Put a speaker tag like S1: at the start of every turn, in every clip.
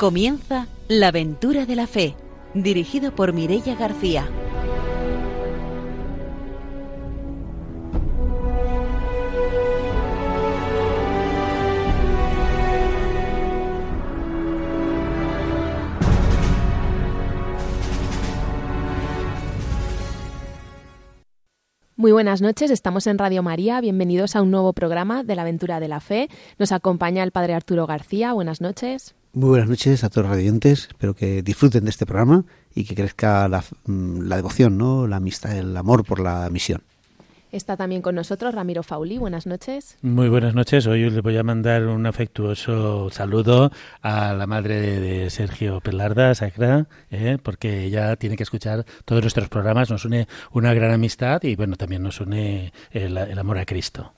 S1: Comienza La aventura de la fe, dirigido por Mirella García.
S2: Muy buenas noches, estamos en Radio María, bienvenidos a un nuevo programa de la aventura de la fe. Nos acompaña el Padre Arturo García, buenas noches.
S3: Muy buenas noches a todos los radiantes, espero que disfruten de este programa y que crezca la, mm, la devoción, ¿no? la amistad, el amor por la misión.
S2: Está también con nosotros Ramiro Fauli. Buenas noches.
S4: Muy buenas noches. Hoy les voy a mandar un afectuoso saludo a la madre de, Sergio Pelarda, Sacra, ¿eh? porque ella tiene que escuchar todos nuestros programas. Nos une una gran amistad y, bueno, también nos une el, el amor a Cristo.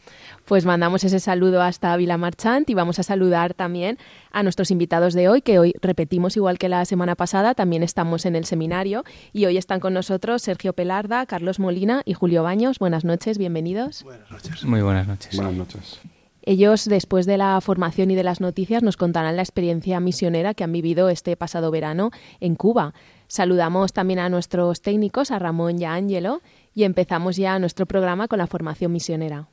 S2: Pues mandamos ese saludo hasta Vila Marchant y vamos a saludar también a nuestros invitados de hoy, que hoy repetimos igual que la semana pasada, también estamos en el seminario y hoy están con nosotros Sergio Pelarda, Carlos Molina y Julio Baños. Buenas noches, bienvenidos.
S5: Buenas noches.
S6: Muy buenas noches.
S5: Buenas noches.
S2: Ellos, después de la formación y de las noticias, nos contarán la experiencia misionera que han vivido este pasado verano en Cuba. Saludamos también a nuestros técnicos, a Ramón y a Ángelo, y empezamos ya nuestro programa con la formación misionera.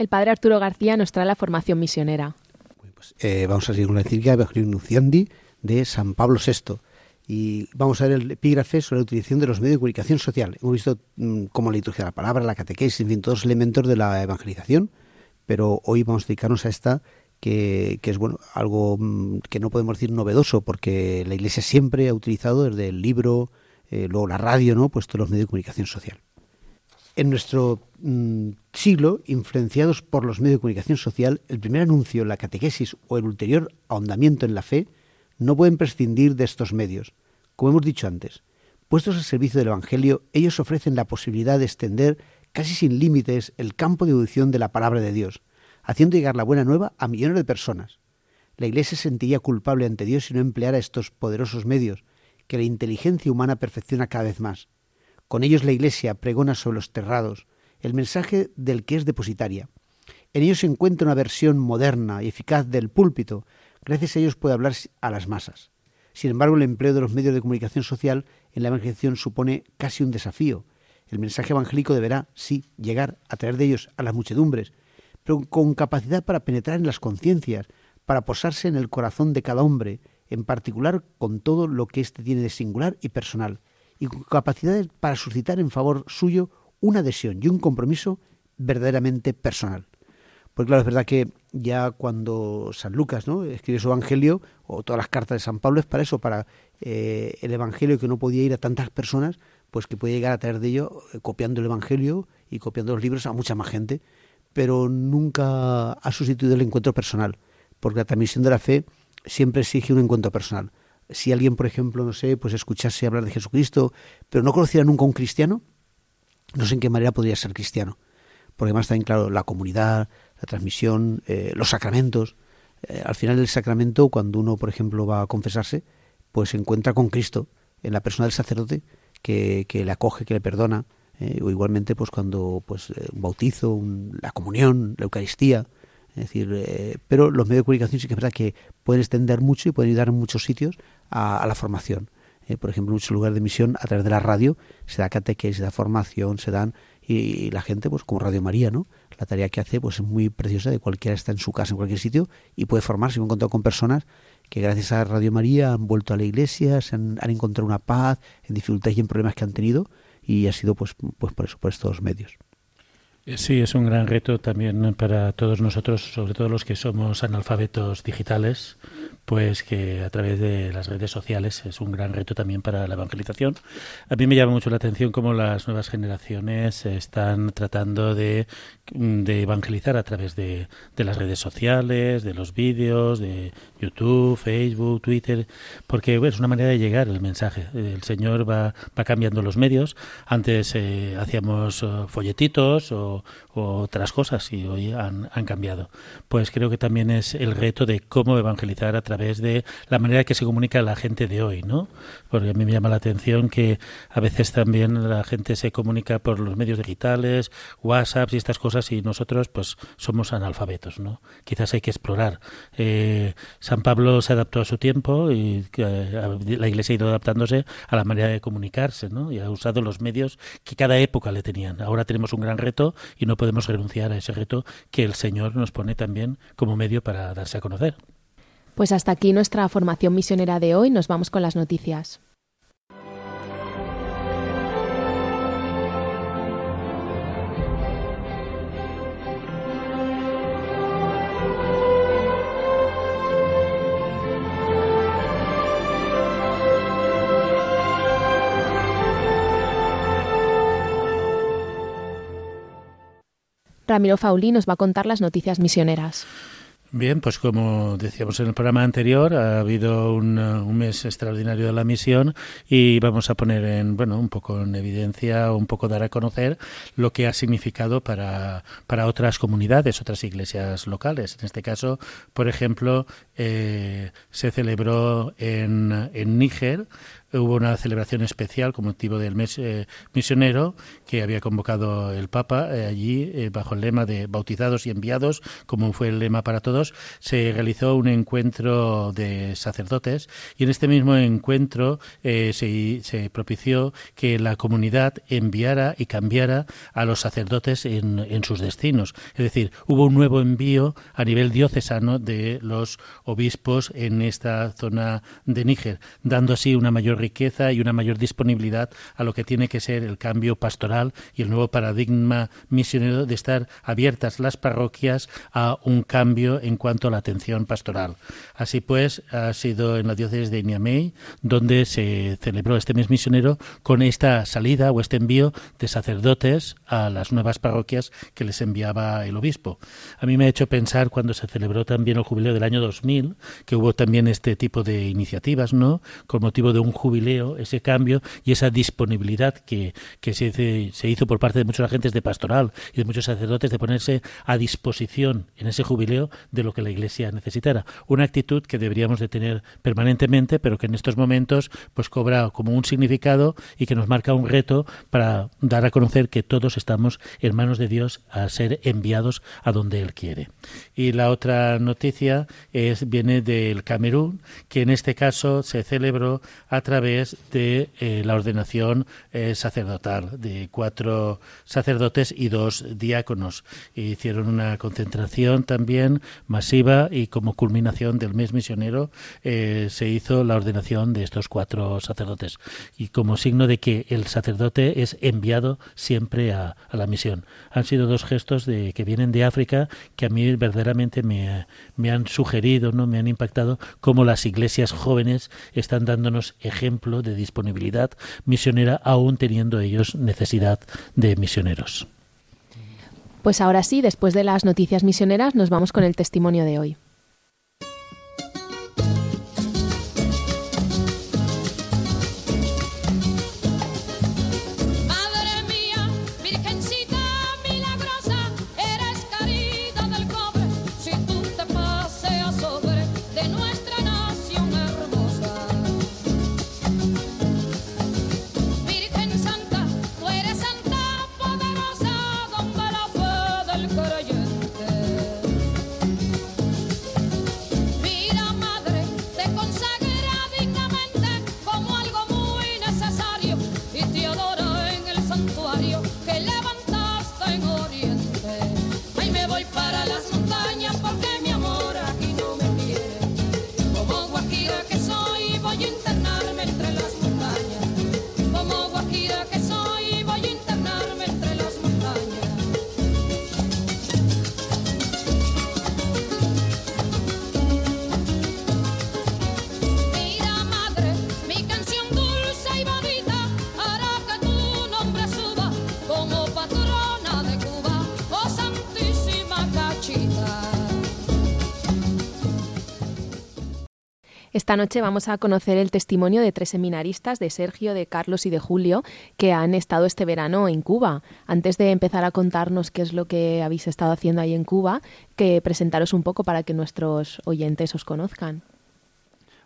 S2: El padre Arturo García nos trae la formación misionera.
S3: Pues, eh, vamos a seguir con la encíclica Nunciandi de San Pablo VI. Y vamos a ver el epígrafe sobre la utilización de los medios de comunicación social. Hemos visto mm, cómo la liturgia de la palabra, la catequesis, en fin, todos los elementos de la evangelización, pero hoy vamos a dedicarnos a esta que, que es bueno algo mm, que no podemos decir novedoso, porque la Iglesia siempre ha utilizado desde el libro, eh, luego la radio, ¿no? pues todos los medios de comunicación social en nuestro mm, siglo, influenciados por los medios de comunicación social, el primer anuncio, la catequesis o el ulterior ahondamiento en la fe no pueden prescindir de estos medios. Como hemos dicho antes, puestos al servicio del Evangelio, ellos ofrecen la posibilidad de extender casi sin límites el campo de audición de la palabra de Dios, haciendo llegar la buena nueva a millones de personas. La Iglesia se sentiría culpable ante Dios si no empleara estos poderosos medios, que la inteligencia humana perfecciona cada vez más. Con ellos la Iglesia pregona sobre los terrados el mensaje del que es depositaria. En ellos se encuentra una versión moderna y eficaz del púlpito. Gracias a ellos puede hablar a las masas. Sin embargo, el empleo de los medios de comunicación social en la evangelización supone casi un desafío. El mensaje evangélico deberá, sí, llegar a través de ellos a las muchedumbres, pero con capacidad para penetrar en las conciencias, para posarse en el corazón de cada hombre, en particular con todo lo que éste tiene de singular y personal y con capacidades para suscitar en favor suyo una adhesión y un compromiso verdaderamente personal. Porque claro, es verdad que ya cuando San Lucas ¿no? escribe su Evangelio, o todas las cartas de San Pablo, es para eso, para eh, el Evangelio que no podía ir a tantas personas, pues que puede llegar a través de ello, eh, copiando el Evangelio y copiando los libros a mucha más gente, pero nunca ha sustituido el encuentro personal, porque la transmisión de la fe siempre exige un encuentro personal si alguien, por ejemplo, no sé, pues escuchase hablar de Jesucristo, pero no conociera nunca a un cristiano, no sé en qué manera podría ser cristiano. Porque además también, claro, la comunidad, la transmisión, eh, los sacramentos. Eh, al final del sacramento, cuando uno, por ejemplo, va a confesarse, pues se encuentra con Cristo en la persona del sacerdote que, que le acoge, que le perdona. Eh, o igualmente, pues cuando pues un bautizo, la comunión, la Eucaristía, es decir, eh, pero los medios de comunicación sí que es verdad que pueden extender mucho y pueden ayudar en muchos sitios a, la formación. Eh, por ejemplo, en muchos lugares de misión, a través de la radio, se da catequesis, se da formación, se dan, y, la gente, pues como Radio María, ¿no? La tarea que hace pues es muy preciosa, de cualquiera está en su casa, en cualquier sitio, y puede formarse. He encontrado con personas que gracias a Radio María han vuelto a la iglesia, se han, han encontrado una paz en dificultades y en problemas que han tenido, y ha sido pues, pues por eso, por estos medios.
S4: Eh, sí, es un gran reto también para todos nosotros, sobre todo los que somos analfabetos digitales, pues que a través de las redes sociales es un gran reto también para la evangelización. A mí me llama mucho la atención cómo las nuevas generaciones están tratando de, evangelizar a través de, las redes sociales, de los vídeos, de YouTube, Facebook, Twitter, porque es una manera de llegar el mensaje. El Señor va, cambiando los medios. Antes eh, hacíamos eh, folletitos o o, otras cosas y hoy han, han, cambiado. Pues creo que también es el reto de cómo evangelizar a través de la manera que se comunica la gente de hoy, ¿no? Porque a mí me llama la atención que a veces también la gente se comunica por los medios digitales, WhatsApp y estas cosas y nosotros pues somos analfabetos, ¿no? Quizás hay que explorar. Eh, San Pablo se adaptó a su tiempo y eh, la Iglesia ha ido adaptándose a la manera de comunicarse, ¿no? Y ha usado los medios que cada época le tenían. Ahora tenemos un gran reto y no podemos renunciar a ese reto que el Señor nos pone también como medio para darse a conocer.
S2: Pues hasta aquí nuestra formación misionera de hoy. Nos vamos con las noticias. Ramiro Fauli nos va a contar las noticias misioneras.
S4: Bien, pues como decíamos en el programa anterior, ha habido un, un, mes extraordinario de la misión y vamos a poner en, bueno, un poco en evidencia, un poco dar a conocer lo que ha significado para, para otras comunidades, otras iglesias locales. En este caso, por ejemplo, eh, se celebró en, en Níger hubo una celebración especial con motivo del mes eh, misionero que había convocado el Papa eh, allí eh, bajo el lema de bautizados y enviados, como fue el lema para todos, se realizó un encuentro de sacerdotes y en este mismo encuentro se, se, propició que la comunidad enviara y cambiara a los sacerdotes en, en sus destinos. Es decir, hubo un nuevo envío a nivel diocesano de los obispos en esta zona de Níger, dando así una mayor riqueza y una mayor disponibilidad a lo que tiene que ser el cambio pastoral y el nuevo paradigma misionero de estar abiertas las parroquias a un cambio en cuanto a la atención pastoral. Así pues, ha sido en la diócesis de Niamey donde se celebró este mes misionero con esta salida o este envío de sacerdotes a las nuevas parroquias que les enviaba el obispo. A mí me ha hecho pensar cuando se celebró también el jubileo del año 2000 que hubo también este tipo de iniciativas, ¿no? Con motivo de un jubileo jubileo, ese cambio y esa disponibilidad que, que se, se, hizo por parte de muchos agentes de pastoral y de muchos sacerdotes de ponerse a disposición en ese jubileo de lo que la Iglesia necesitara. Una actitud que deberíamos de tener permanentemente, pero que en estos momentos pues cobra como un significado y que nos marca un reto para dar a conocer que todos estamos en manos de Dios a ser enviados a donde Él quiere. Y la otra noticia es viene del Camerún, que en este caso se celebró a través de eh, la ordenación eh, sacerdotal de cuatro sacerdotes y dos diáconos. hicieron una concentración también masiva y como culminación del mes misionero eh, se hizo la ordenación de estos cuatro sacerdotes y como signo de que el sacerdote es enviado siempre a, a la misión. Han sido dos gestos de, que vienen de África que a mí verdaderamente me, me han sugerido, no me han impactado cómo las iglesias jóvenes están dándonos ejemplos ejemplo de disponibilidad misionera, aún teniendo ellos necesidad de misioneros.
S2: Pues ahora sí, después de las noticias misioneras, nos vamos con el testimonio de hoy. Esta noche vamos a conocer el testimonio de tres seminaristas, de Sergio, de Carlos y de Julio, que han estado este verano en Cuba. Antes de empezar a contarnos qué es lo que habéis estado haciendo ahí en Cuba, que presentaros un poco para que nuestros oyentes os conozcan.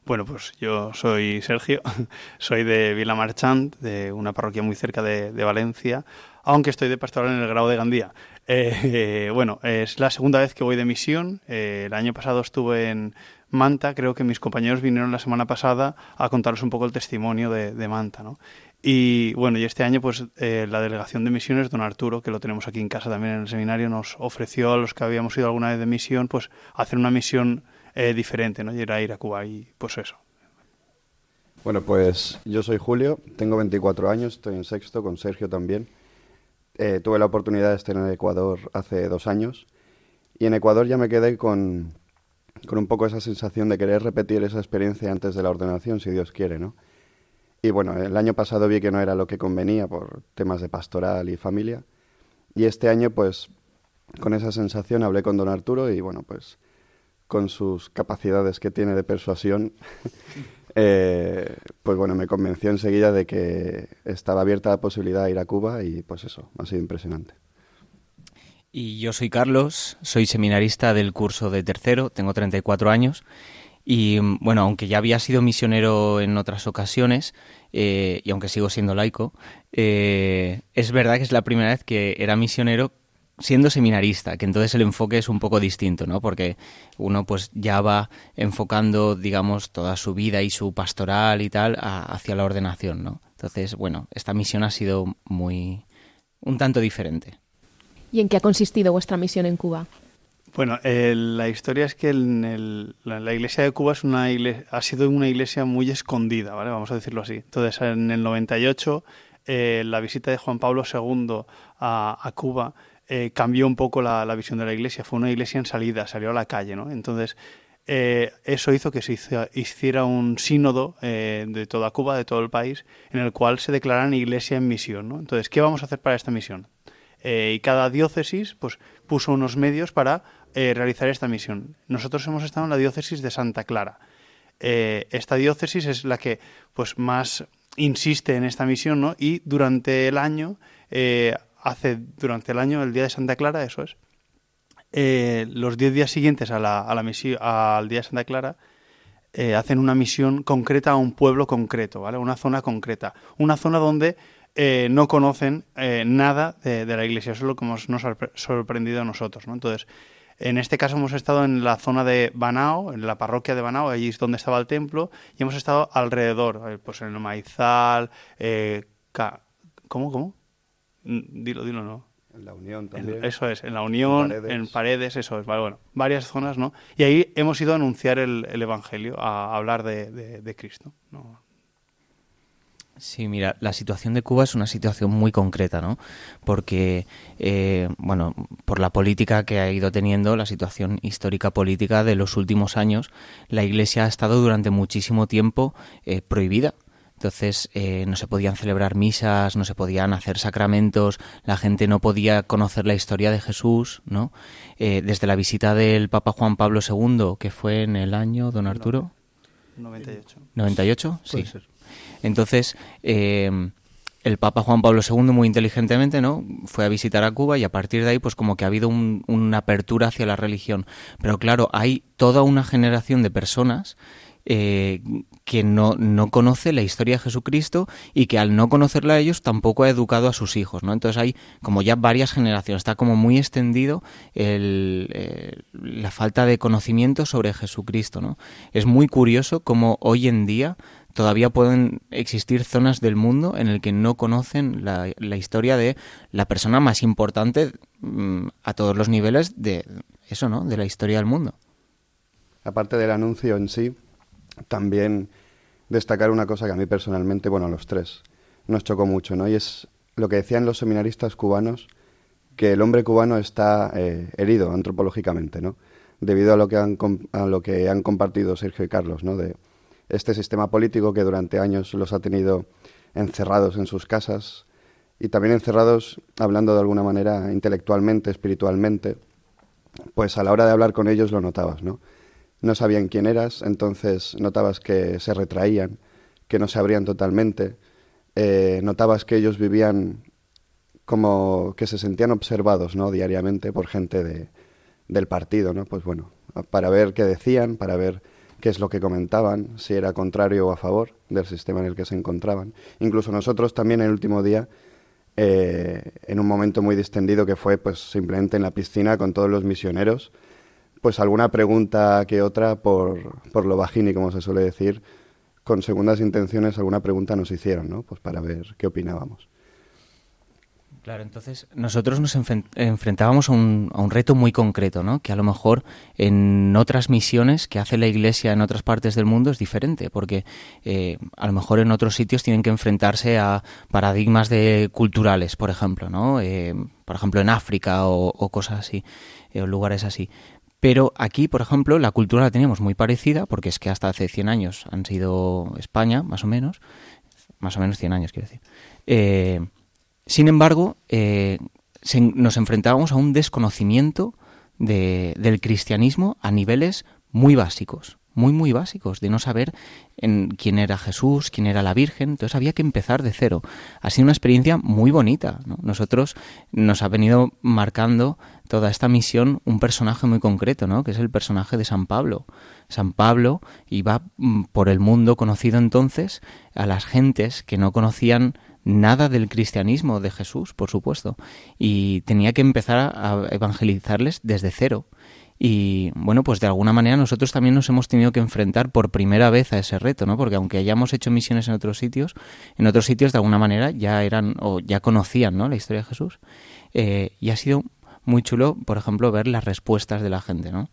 S5: Bueno, pues yo soy Sergio, soy de Vila Marchant, de una parroquia muy cerca de, Valencia, aunque estoy de pastoral en el grado de Gandía. Eh, bueno, es la segunda vez que voy de misión. Eh, el año pasado estuve en Manta, creo que mis compañeros vinieron la semana pasada a contaros un poco el testimonio de, Manta, ¿no? Y bueno, y este año pues eh, la delegación de misiones, don Arturo, que lo tenemos aquí en casa también en el seminario, nos ofreció a los que habíamos ido alguna vez de misión, pues hacer una misión eh, diferente, ¿no? Y era ir a Cuba y pues eso.
S6: Bueno, pues yo soy Julio, tengo 24 años, estoy en sexto con Sergio también. Eh, tuve la oportunidad de estar en Ecuador hace dos años y en Ecuador ya me quedé con, con un poco esa sensación de querer repetir esa experiencia antes de la ordenación, si Dios quiere, ¿no? Y bueno, el año pasado vi que no era lo que convenía por temas de pastoral y familia. Y este año, pues, con esa sensación hablé con don Arturo y bueno, pues con sus capacidades que tiene de persuasión, eh, pues bueno, me convenció enseguida de que estaba abierta la posibilidad de ir a Cuba y pues eso, ha sido impresionante.
S7: Y yo soy Carlos, soy seminarista del curso de tercero, tengo 34 años y bueno, aunque ya había sido misionero en otras ocasiones eh, y aunque sigo siendo laico, eh, es verdad que es la primera vez que era misionero siendo seminarista, que entonces el enfoque es un poco distinto, ¿no? Porque uno pues ya va enfocando, digamos, toda su vida y su pastoral y tal hacia la ordenación, ¿no? Entonces, bueno, esta misión ha sido muy un tanto diferente.
S2: ¿Y en qué ha consistido vuestra misión en Cuba?
S5: Bueno, la historia es que la, iglesia de Cuba es una ha sido una iglesia muy escondida, ¿vale? Vamos a decirlo así. Entonces, en el 98, eh, la visita de Juan Pablo II a, Cuba eh, cambió un poco la, visión de la iglesia. Fue una iglesia en salida, salió a la calle, ¿no? Entonces, eh, eso hizo que se hiciera un sínodo de toda Cuba, de todo el país, en el cual se declararan iglesia en misión, ¿no? Entonces, ¿qué vamos a hacer para esta misión? Eh, y cada diócesis pues, puso unos medios para eh, realizar esta misión. Nosotros hemos estado en la diócesis de Santa Clara. Eh, esta diócesis es la que pues, más insiste en esta misión ¿no? y durante el año, hace durante el año, el día de Santa Clara, eso es, los diez días siguientes a la, a la misión, al día de Santa Clara, hacen una misión concreta a un pueblo concreto, ¿vale? Una zona concreta. Una zona donde eh, no conocen eh, nada de, la iglesia. Eso es lo que nos ha sorprendido a nosotros. ¿no? Entonces, en este caso hemos estado en la zona de Banao, en la parroquia de Banao, allí es donde estaba el templo, y hemos estado alrededor, eh, pues en el Maizal, ¿cómo, cómo? Dilo, dilo, ¿no.
S6: En la Unión también.
S5: eso es, en la Unión, en Paredes, eso es, bueno, varias zonas, ¿no? Y ahí hemos ido a anunciar el, Evangelio, a, hablar de, de Cristo, ¿no?
S7: Sí, mira, la situación de Cuba es una situación muy concreta, ¿no? Porque, eh, bueno, por la política que ha ido teniendo, la situación histórica política de los últimos años, la Iglesia ha estado durante muchísimo tiempo eh, prohibida. Entonces eh, no se podían celebrar misas, no se podían hacer sacramentos, la gente no podía conocer la historia de Jesús, ¿no? desde la visita del Papa Juan Pablo II, que fue en el año, don Arturo.
S5: 98.
S7: ¿98? Sí. Entonces, eh, el Papa Juan Pablo II muy inteligentemente no fue a visitar a Cuba y a partir de ahí pues como que ha habido una apertura hacia la religión pero claro hay toda una generación de personas eh, que no, no conoce la historia de Jesucristo y que al no conocerla a ellos tampoco ha educado a sus hijos, ¿no? Entonces hay como ya varias generaciones, está como muy extendido el, eh, la falta de conocimiento sobre Jesucristo, ¿no? Es muy curioso como hoy en día todavía pueden existir zonas del mundo en el que no conocen la, historia de la persona más importante mm, a todos los niveles de eso, ¿no? De la historia del mundo.
S6: Aparte del anuncio en sí, también destacar una cosa que a mí personalmente, bueno, a los tres, nos chocó mucho, ¿no? Y es lo que decían los seminaristas cubanos, que el hombre cubano está eh, herido antropológicamente, ¿no? Debido a lo que han, a lo que han compartido Sergio y Carlos, ¿no? De, este sistema político que durante años los ha tenido encerrados en sus casas y también encerrados, hablando de alguna manera intelectualmente, espiritualmente, pues a la hora de hablar con ellos lo notabas, ¿no? No sabían quién eras, entonces notabas que se retraían, que no se abrían totalmente, eh, notabas que ellos vivían como que se sentían observados ¿no? diariamente por gente de, del partido, ¿no? Pues bueno, para ver qué decían, para ver qué es lo que comentaban, si era contrario o a favor del sistema en el que se encontraban. Incluso nosotros también el último día, eh, en un momento muy distendido que fue pues simplemente en la piscina con todos los misioneros, pues alguna pregunta que otra por, por lo bajini, como se suele decir, con segundas intenciones alguna pregunta nos hicieron, ¿no? Pues para ver qué opinábamos.
S7: Claro, entonces nosotros nos enfrentábamos a un, a un, reto muy concreto, ¿no? Que a lo mejor en otras misiones que hace la Iglesia en otras partes del mundo es diferente, porque eh, a lo mejor en otros sitios tienen que enfrentarse a paradigmas de culturales, por ejemplo, ¿no? Eh, por ejemplo en África o, o cosas así, eh, o lugares así. Pero aquí, por ejemplo, la cultura la teníamos muy parecida, porque es que hasta hace 100 años han sido España, más o menos, más o menos 100 años, quiero decir. Eh, sin embargo, eh, nos enfrentábamos a un desconocimiento del cristianismo a niveles muy básicos, muy, muy básicos, de no saber en quién era Jesús, quién era la Virgen, entonces había que empezar de cero. Ha sido una experiencia muy bonita. Nosotros nos ha venido marcando toda esta misión un personaje muy concreto, ¿no? que es el personaje de San Pablo. San Pablo iba mm, por el mundo conocido entonces a las gentes que no conocían nada del cristianismo de Jesús, por supuesto, y tenía que empezar a evangelizarles desde cero. Y bueno, pues de alguna manera nosotros también nos hemos tenido que enfrentar por primera vez a ese reto, ¿no? Porque aunque hayamos hecho misiones en otros sitios, en otros sitios de alguna manera ya eran o ya conocían, ¿no? La historia de Jesús. Eh, y ha sido muy chulo, por ejemplo, ver las respuestas de la gente, ¿no?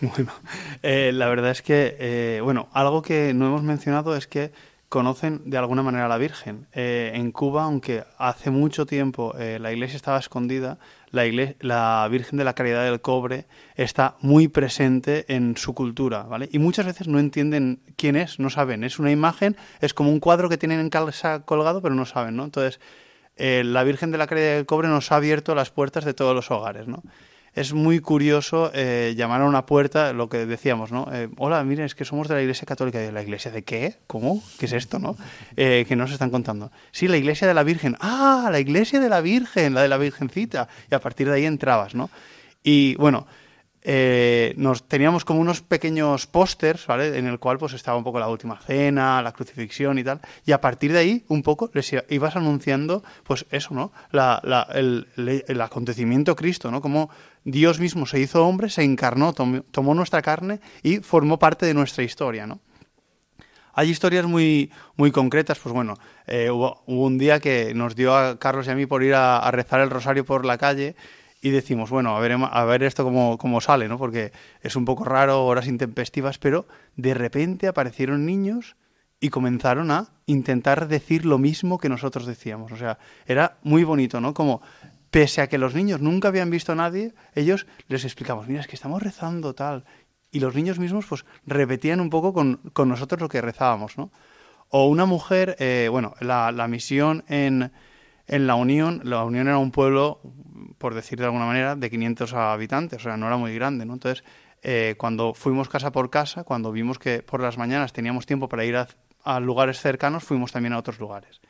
S5: Bueno, eh, la verdad es que, eh, bueno, algo que no hemos mencionado es que conocen de alguna manera a la Virgen. En Cuba, aunque hace mucho tiempo la iglesia estaba escondida, la, Virgen de la Caridad del Cobre está muy presente en su cultura, ¿vale? Y muchas veces no entienden quién es, no saben. Es una imagen, es como un cuadro que tienen en casa colgado, pero no saben, ¿no? Entonces, eh, la Virgen de la Caridad del Cobre nos ha abierto las puertas de todos los hogares, ¿no? Es muy curioso eh, llamar a una puerta, lo que decíamos, ¿no? Eh, Hola, miren, es que somos de la Iglesia Católica. ¿De la Iglesia de qué? ¿Cómo? ¿Qué es esto, no? Eh, que nos están contando. Sí, la Iglesia de la Virgen. ¡Ah, la Iglesia de la Virgen! La de la Virgencita. Y a partir de ahí entrabas, ¿no? Y bueno, eh, nos teníamos como unos pequeños pósters, ¿vale? En el cual pues estaba un poco la última cena, la crucifixión y tal. Y a partir de ahí, un poco, les ibas anunciando, pues eso, ¿no? El, acontecimiento Cristo, ¿no? Como Dios mismo se hizo hombre, se encarnó, tomó, nuestra carne y formó parte de nuestra historia, ¿no? Hay historias muy, muy concretas, pues bueno, eh, hubo, un día que nos dio a Carlos y a mí por ir a rezar el rosario por la calle y decimos, bueno, a ver, a ver esto cómo, cómo sale, ¿no? Porque es un poco raro, horas intempestivas, pero de repente aparecieron niños y comenzaron a intentar decir lo mismo que nosotros decíamos. O sea, era muy bonito, ¿no? Como pese a que los niños nunca habían visto a nadie, ellos les explicamos, mira, es que estamos rezando tal. Y los niños mismos pues repetían un poco con, con nosotros lo que rezábamos, ¿no? O una mujer, eh, bueno, la, la misión en, en La Unión, La Unión era un pueblo por decir de alguna manera, de 500 habitantes, o sea, no era muy grande, ¿no? Entonces, eh, cuando fuimos casa por casa, cuando vimos que por las mañanas teníamos tiempo para ir a, lugares cercanos, fuimos también a otros lugares.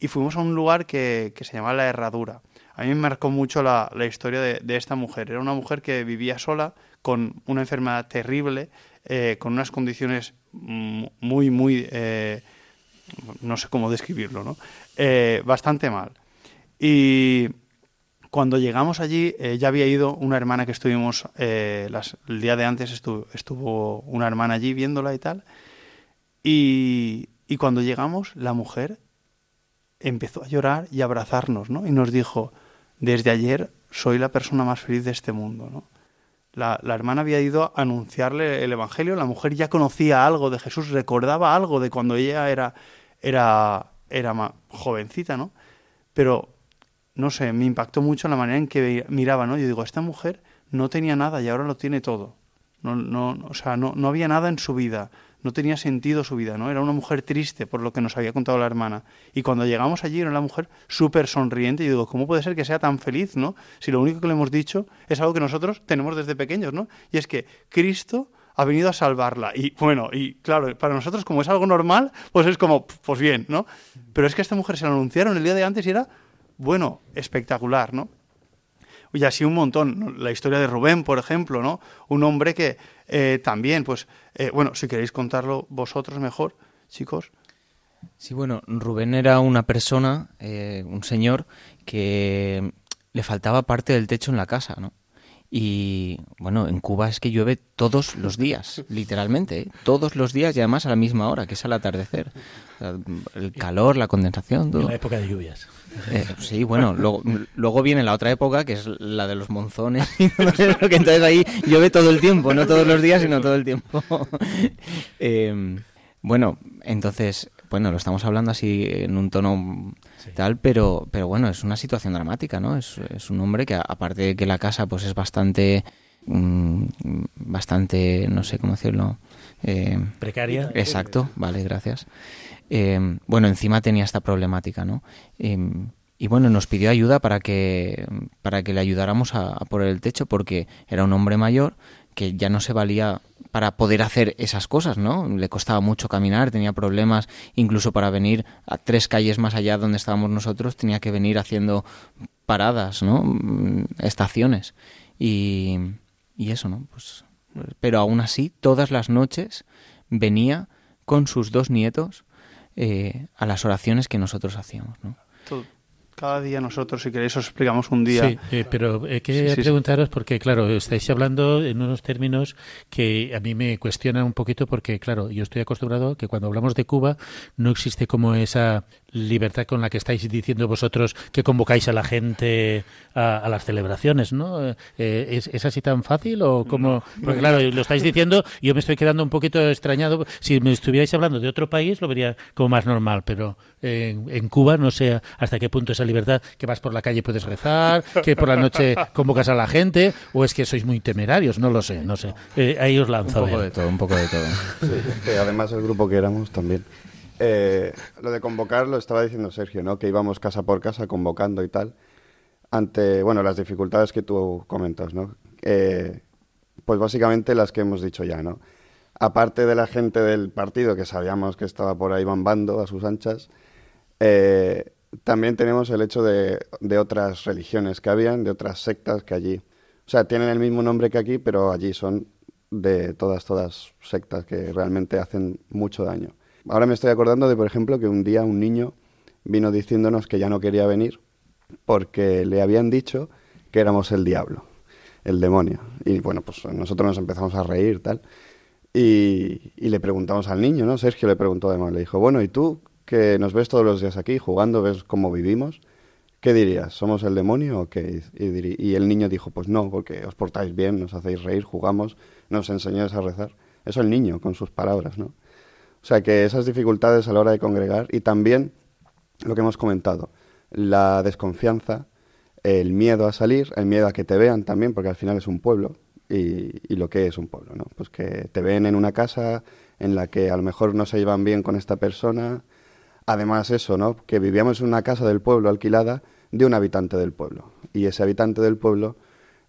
S5: Y fuimos a un lugar que, se llamaba La Herradura. A mí me marcó mucho la, historia de, esta mujer. Era una mujer que vivía sola, con una enfermedad terrible, eh, con unas condiciones muy, muy... Eh, no sé cómo describirlo, ¿no? bastante mal. Y cuando llegamos allí, eh, ya había ido una hermana que estuvimos, eh, las, el día de antes estuvo, estuvo, una hermana allí viéndola y tal. Y, y, cuando llegamos, la mujer empezó a llorar y a abrazarnos, ¿no? Y nos dijo, desde ayer soy la persona más feliz de este mundo, ¿no? La, la, hermana había ido a anunciarle el Evangelio, la mujer ya conocía algo de Jesús, recordaba algo de cuando ella era, era, era jovencita, ¿no? Pero no sé, me impactó mucho la manera en que miraba, ¿no? Yo digo, esta mujer no tenía nada y ahora lo tiene todo. No, no, o sea, no, no había nada en su vida. No tenía sentido su vida, ¿no? Era una mujer triste por lo que nos había contado la hermana. Y cuando llegamos allí era una mujer súper sonriente y digo, ¿cómo puede ser que sea tan feliz, ¿no? Si lo único que le hemos dicho es algo que nosotros tenemos desde pequeños, ¿no? Y es que Cristo ha venido a salvarla. Y bueno, y claro, para nosotros como es algo normal, pues es como, pues bien, ¿no? Pero es que esta mujer se la anunciaron el día de antes y era, bueno, espectacular, ¿no? Y así un montón. La historia de Rubén, por ejemplo, ¿no? Un hombre que eh, también, pues, eh, bueno, si queréis contarlo vosotros mejor, chicos.
S7: Sí, bueno, Rubén era una persona, eh, un señor, que le faltaba parte del techo en la casa, ¿no? Y bueno, en Cuba es que llueve todos los días, literalmente, ¿eh? todos los días y además a la misma hora, que es al atardecer. el calor, la condensación. Todo.
S4: En la época de lluvias.
S7: Eh, sí, bueno, luego, luego viene la otra época, que es la de los monzones, que entonces ahí llueve todo el tiempo, no todos los días, sino todo el tiempo. eh, bueno, entonces, bueno, lo estamos hablando así en un tono tal, pero, pero bueno, es una situación dramática, ¿no? Es, es un hombre que, aparte de que la casa pues es bastante, mm, bastante, no sé cómo decirlo.
S4: Eh, Precaria.
S7: Exacto, vale, gracias. Eh, bueno, encima tenía esta problemática, ¿no? Eh, y bueno, nos pidió ayuda para que, para que le ayudáramos a, a poner el techo porque era un hombre mayor que ya no se valía para poder hacer esas cosas, ¿no? Le costaba mucho caminar, tenía problemas, incluso para venir a tres calles más allá donde estábamos nosotros, tenía que venir haciendo paradas, ¿no? Mm, estaciones. Y, y eso, ¿no? Pues, pero aún así, todas las noches venía con sus dos nietos eh, a las oraciones que nosotros hacíamos, ¿no?
S5: Cada día nosotros, si queréis, os explicamos un día.
S4: Sí, eh, pero eh, quería sí, sí, preguntaros, porque claro, estáis hablando en unos términos que a mí me cuestionan un poquito, porque claro, yo estoy acostumbrado que cuando hablamos de Cuba no existe como esa libertad con la que estáis diciendo vosotros que convocáis a la gente a, a las celebraciones, ¿no? Eh, ¿es, ¿es, así tan fácil o cómo? Porque claro, lo estáis diciendo, yo me estoy quedando un poquito extrañado. Si me estuvierais hablando de otro país, lo vería como más normal, pero en, en Cuba no sé hasta qué punto esa libertad que vas por la calle puedes rezar, que por la noche convocas a la gente, o es que sois muy temerarios, no lo sé, no sé. Eh, ahí os lanzo.
S7: Un poco de todo, un poco de todo.
S6: Sí, que además el grupo que éramos también. Eh, lo de convocar lo estaba diciendo Sergio, ¿no? Que íbamos casa por casa convocando y tal, ante, bueno, las dificultades que tú comentas, ¿no? Eh, pues básicamente las que hemos dicho ya, ¿no? Aparte de la gente del partido que sabíamos que estaba por ahí bambando a sus anchas, eh, también tenemos el hecho de, de, otras religiones que habían, de otras sectas que allí, o sea, tienen el mismo nombre que aquí, pero allí son de todas, todas sectas que realmente hacen mucho daño. Ahora me estoy acordando de, por ejemplo, que un día un niño vino diciéndonos que ya no quería venir porque le habían dicho que éramos el diablo, el demonio. Y bueno, pues nosotros nos empezamos a reír, tal. Y, le preguntamos al niño, ¿no? Sergio le preguntó además, le dijo, bueno, ¿y tú que nos ves todos los días aquí jugando, ves cómo vivimos? ¿Qué dirías? ¿Somos el demonio o qué? Y, y, el niño dijo, pues no, porque os portáis bien, nos hacéis reír, jugamos, nos enseñáis a rezar. Eso el niño, con sus palabras, ¿no? O sea que esas dificultades a la hora de congregar y también lo que hemos comentado, la desconfianza, el miedo a salir, el miedo a que te vean también, porque al final es un pueblo y, y lo que es un pueblo, ¿no? Pues que te ven en una casa en la que a lo mejor no se llevan bien con esta persona. Además eso, ¿no? Que vivíamos en una casa del pueblo alquilada de un habitante del pueblo y ese habitante del pueblo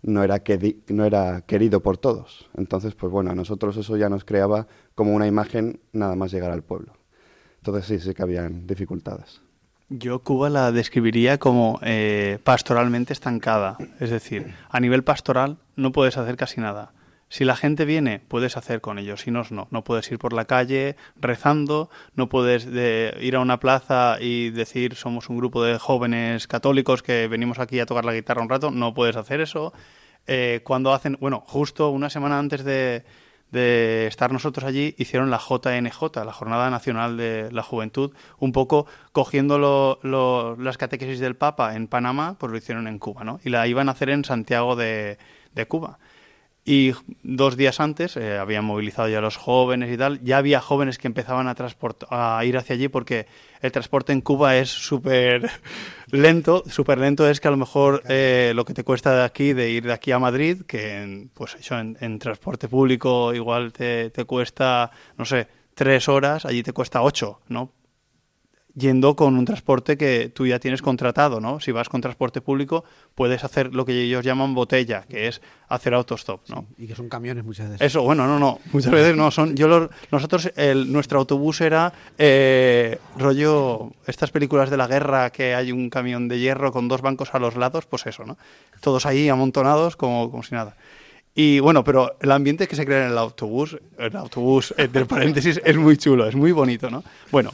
S6: no era, que, no era querido por todos. Entonces, pues bueno, a nosotros eso ya nos creaba como una imagen nada más llegar al pueblo. Entonces sí, sí que habían dificultades.
S5: Yo Cuba la describiría como eh, pastoralmente estancada. Es decir, a nivel pastoral no puedes hacer casi nada. Si la gente viene, puedes hacer con ellos, si no, no. No puedes ir por la calle rezando, no puedes de, ir a una plaza y decir somos un grupo de jóvenes católicos que venimos aquí a tocar la guitarra un rato, no puedes hacer eso. Eh, cuando hacen, bueno, justo una semana antes de, estar nosotros allí, hicieron la JNJ, la Jornada Nacional de la Juventud, un poco cogiendo las catequesis del Papa en Panamá, pues lo hicieron en Cuba, ¿no? Y la iban a hacer en Santiago de Cuba. Y dos días antes eh, habían movilizado ya a los jóvenes y tal. Ya había jóvenes que empezaban a, a ir hacia allí porque el transporte en Cuba es súper lento. Súper lento es que a lo mejor eh, lo que te cuesta de aquí, de ir de aquí a Madrid, que en, pues eso, en, en transporte público igual te, te, cuesta, no sé, tres horas, allí te cuesta ocho, ¿no? Yendo con un transporte que tú ya tienes contratado, ¿no? Si vas con transporte público, puedes hacer lo que ellos llaman botella, que es hacer autostop, ¿no?
S3: y que son camiones muchas veces.
S5: Eso, bueno, no, no, muchas veces no son. Yo nosotros, el, nuestro autobús era eh, rollo estas películas de la guerra que hay un camión de hierro con dos bancos a los lados, pues eso, ¿no? Todos ahí amontonados como, como si nada. Y bueno, pero el ambiente que se crea en el autobús, el autobús, entre paréntesis, es muy chulo, es muy bonito, ¿no? Bueno,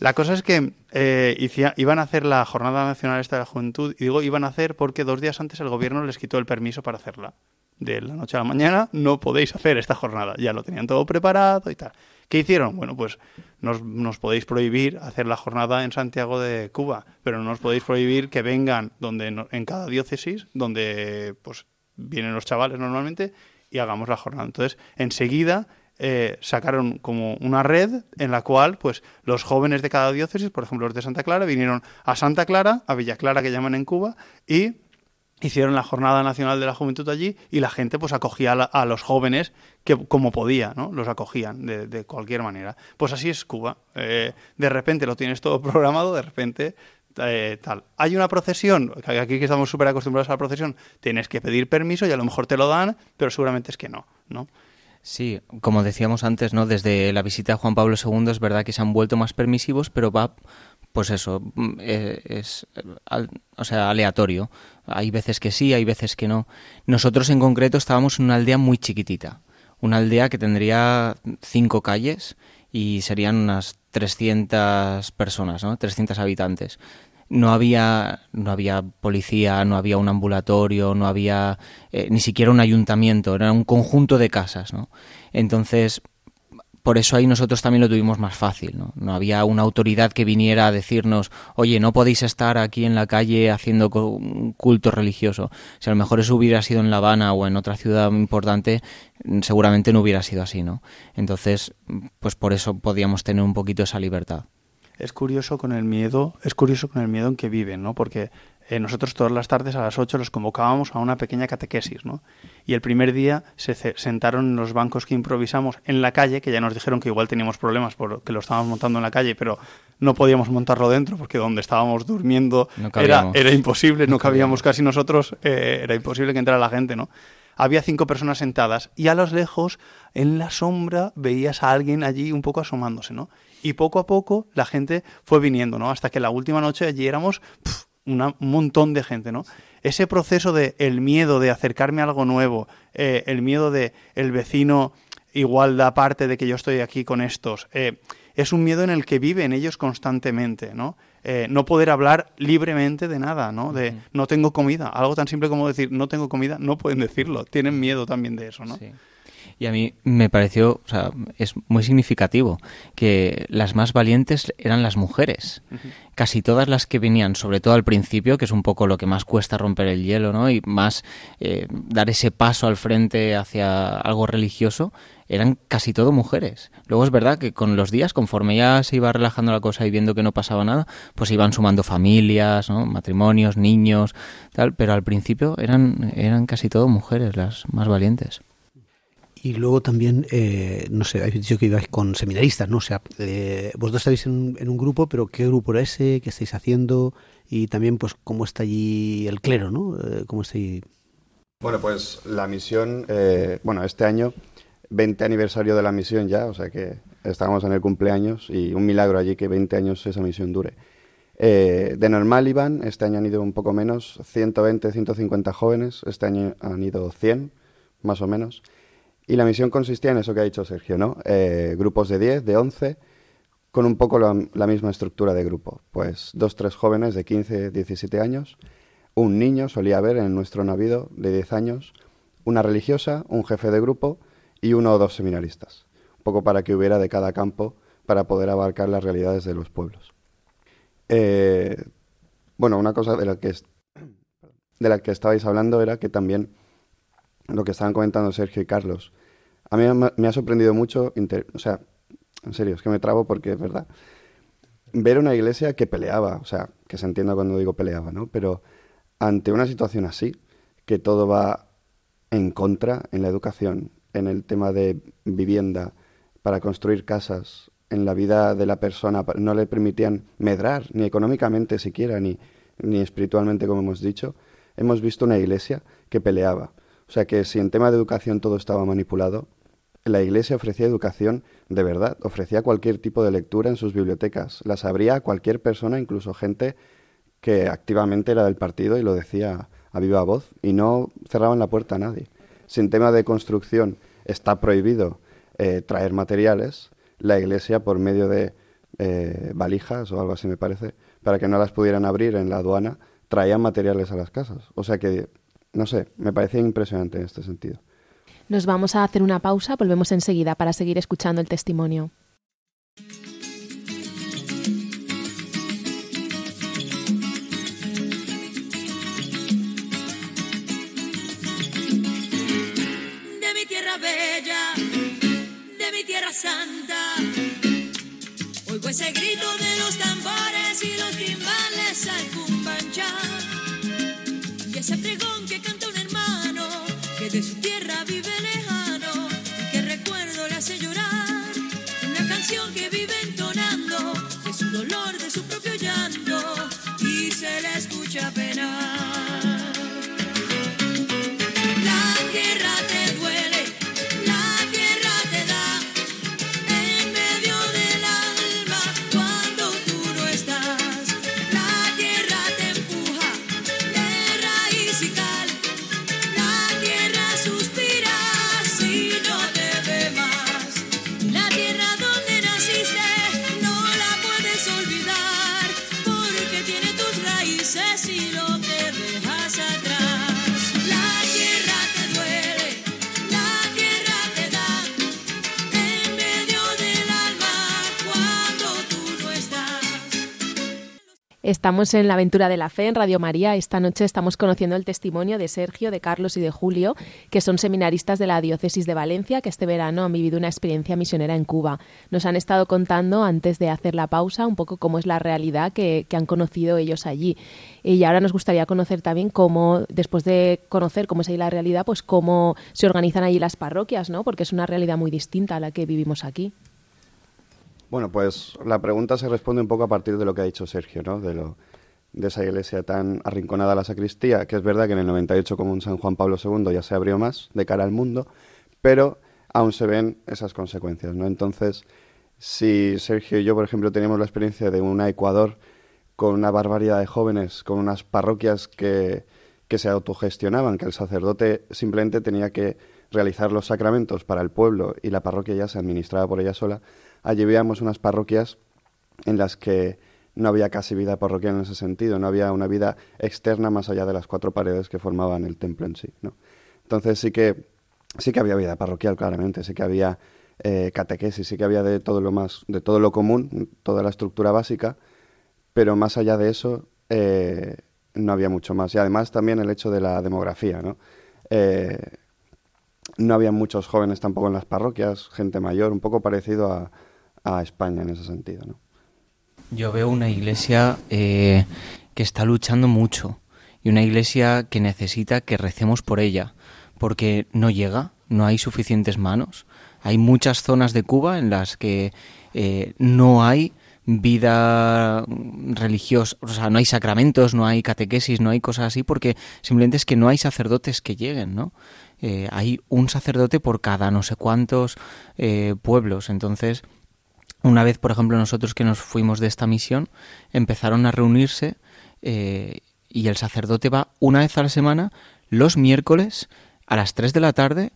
S5: la cosa es que eh, iban a hacer la Jornada Nacional esta de la Juventud, y digo iban a hacer porque dos días antes el gobierno les quitó el permiso para hacerla. De la noche a la mañana no podéis hacer esta jornada, ya lo tenían todo preparado y tal. ¿Qué hicieron? Bueno, pues nos, nos podéis prohibir hacer la jornada en Santiago de Cuba, pero no nos podéis prohibir que vengan donde en cada diócesis, donde pues vienen los chavales normalmente, y hagamos la jornada. Entonces, enseguida eh, sacaron como una red en la cual pues los jóvenes de cada diócesis, por ejemplo los de Santa Clara, vinieron a Santa Clara, a Villa Clara que llaman en Cuba, y hicieron la Jornada Nacional de la Juventud allí y la gente pues acogía a, los jóvenes que como podía, ¿no? Los acogían de, cualquier manera. Pues así es Cuba. Eh, de repente lo tienes todo programado, de repente eh, tal. Hay una procesión, aquí que estamos súper acostumbrados a la procesión, tienes que pedir permiso y a lo mejor te lo dan, pero seguramente es que no, ¿no?
S7: Sí, como decíamos antes, ¿no? Desde la visita de Juan Pablo II es verdad que se han vuelto más permisivos, pero va, pues eso, mm, eh, es, o sea, aleatorio. Hay veces que sí, hay veces que no. Nosotros en concreto estábamos en una aldea muy chiquitita, una aldea que tendría cinco calles y serían unas 300 personas, ¿no? 300 habitantes no había, no había policía, no había un ambulatorio, no había eh, ni siquiera un ayuntamiento, era un conjunto de casas, ¿no? Entonces, por eso ahí nosotros también lo tuvimos más fácil, ¿no? No había una autoridad que viniera a decirnos, oye, no podéis estar aquí en la calle haciendo culto religioso. Si a lo mejor eso hubiera sido en La Habana o en otra ciudad importante, seguramente no hubiera sido así, ¿no? Entonces, pues por eso podíamos tener un poquito esa libertad
S5: es curioso con el miedo, es curioso con el miedo en que viven, ¿no? Porque eh, nosotros todas las tardes a las 8 los convocábamos a una pequeña catequesis, ¿no? Y el primer día se sentaron en los bancos que improvisamos en la calle, que ya nos dijeron que igual teníamos problemas porque lo estábamos montando en la calle, pero no podíamos montarlo dentro porque donde estábamos durmiendo era, era, imposible, no cabíamos casi nosotros, eh, era imposible que entrara la gente, ¿no? había cinco personas sentadas y a los lejos, en la sombra, veías a alguien allí un poco asomándose, ¿no? Y poco a poco la gente fue viniendo, ¿no? Hasta que la última noche allí éramos un montón de gente, ¿no? Ese proceso de el miedo de acercarme a algo nuevo, eh, el miedo de el vecino igual da parte de que yo estoy aquí con estos, eh, es un miedo en el que viven ellos constantemente, ¿no? Eh, no poder hablar libremente de nada, ¿no? De no tengo comida, algo tan simple como decir no tengo comida, no pueden decirlo, tienen miedo también de eso, ¿no? Sí.
S7: Y a mí me pareció, o sea, es muy significativo que las más valientes eran las mujeres. Casi todas las que venían, sobre todo al principio, que es un poco lo que más cuesta romper el hielo, ¿no? Y más eh, dar ese paso al frente hacia algo religioso, eran casi todo mujeres. Luego es verdad que con los días, conforme ya se iba relajando la cosa y viendo que no pasaba nada, pues iban sumando familias, ¿no? matrimonios, niños, tal, pero al principio eran, eran casi todo mujeres las más valientes.
S3: Y luego también, eh, no sé, habéis dicho que ibais con seminaristas, ¿no? O sea, eh, vosotros estáis en, en, un grupo, pero ¿qué grupo era ese? ¿Qué estáis haciendo? Y también, pues, ¿cómo está allí el clero, no? Eh, ¿Cómo está allí?
S6: Bueno, pues la misión, eh, bueno, este año, 20 aniversario de la misión ya, o sea que estábamos en el cumpleaños y un milagro allí que 20 años esa misión dure. de normal iban, este año han ido un poco menos, 120, 150 jóvenes, este año han ido 100, más o menos. Y la misión consistía en eso que ha dicho Sergio, ¿no? Eh, grupos de 10, de 11, con un poco la, misma estructura de grupo. Pues dos, tres jóvenes de 15, 17 años, un niño, solía haber en nuestro navío de 10 años, una religiosa, un jefe de grupo y uno o dos seminaristas. Un poco para que hubiera de cada campo para poder abarcar las realidades de los pueblos. Eh, bueno, una cosa de la que de la que estabais hablando era que también lo que estaban comentando Sergio y Carlos, a mí me ha sorprendido mucho, o sea, en serio, es que me trabo porque es verdad, ver una iglesia que peleaba, o sea, que se entienda cuando digo peleaba, ¿no? Pero ante una situación así, que todo va en contra en la educación, en el tema de vivienda, para construir casas en la vida de la persona, no le permitían medrar, ni económicamente siquiera, ni, ni espiritualmente, como hemos dicho, hemos visto una iglesia que peleaba. O sea que si en tema de educación todo estaba manipulado, la iglesia ofrecía educación de verdad, ofrecía cualquier tipo de lectura en sus bibliotecas, las abría a cualquier persona, incluso gente que activamente era del partido y lo decía a viva voz, y no cerraban la puerta a nadie. Si en tema de construcción está prohibido eh, traer materiales, la iglesia por medio de eh, valijas o algo así me parece, para que no las pudieran abrir en la aduana, traían materiales a las casas. O sea que, no sé, me parece impresionante en este sentido.
S2: Nos vamos a hacer una pausa, volvemos enseguida para seguir escuchando el testimonio.
S8: De mi tierra bella, de mi tierra santa, oigo ese grito de los tambores y los timbales al cumbanchá. Y ese pregón que canta un hermano que de su tierra vive
S2: Estamos en la aventura de la fe en Radio María. Esta noche estamos conociendo el testimonio de Sergio, de Carlos y de Julio, que son seminaristas de la Diócesis de Valencia, que este verano han vivido una experiencia misionera en Cuba. Nos han estado contando, antes de hacer la pausa, un poco cómo es la realidad que, han conocido ellos allí. Y ahora nos gustaría conocer también cómo, después de conocer cómo es ahí la realidad, pues cómo se organizan allí las parroquias, ¿no? Porque es una realidad muy distinta a la que vivimos aquí.
S6: Bueno, pues la pregunta se responde un poco a partir de lo que ha dicho Sergio, ¿no? De, lo, de esa iglesia tan arrinconada a la sacristía, que es verdad que en el 98 como un San Juan Pablo II ya se abrió más de cara al mundo, pero aún se ven esas consecuencias, ¿no? Entonces, si Sergio y yo, por ejemplo, teníamos la experiencia de una Ecuador con una barbaridad de jóvenes, con unas parroquias que, que se autogestionaban, que el sacerdote simplemente tenía que realizar los sacramentos para el pueblo y la parroquia ya se administraba por ella sola, allí veíamos unas parroquias en las que no había casi vida parroquial en ese sentido, no había una vida externa más allá de las cuatro paredes que formaban el templo en sí. ¿no? Entonces sí que, sí que había vida parroquial, claramente, sí que había eh, catequesis, sí que había de todo lo más, de todo lo común, toda la estructura básica, pero más allá de eso eh, no había mucho más. Y además también el hecho de la demografía, ¿no? Eh, no había muchos jóvenes tampoco en las parroquias, gente mayor, un poco parecido a, a España en ese sentido, ¿no?
S7: Yo veo una iglesia eh, que está luchando mucho y una iglesia que necesita que recemos por ella, porque no llega, no hay suficientes manos. Hay muchas zonas de Cuba en las que eh, no hay vida religiosa, o sea, no hay sacramentos, no hay catequesis, no hay cosas así, porque simplemente es que no hay sacerdotes que lleguen, ¿no? Eh, hay un sacerdote por cada no sé cuántos pueblos, entonces una vez, por ejemplo, nosotros que nos fuimos de esta misión, empezaron a reunirse eh, y el sacerdote va una vez a la semana, los miércoles, a las 3 de la tarde,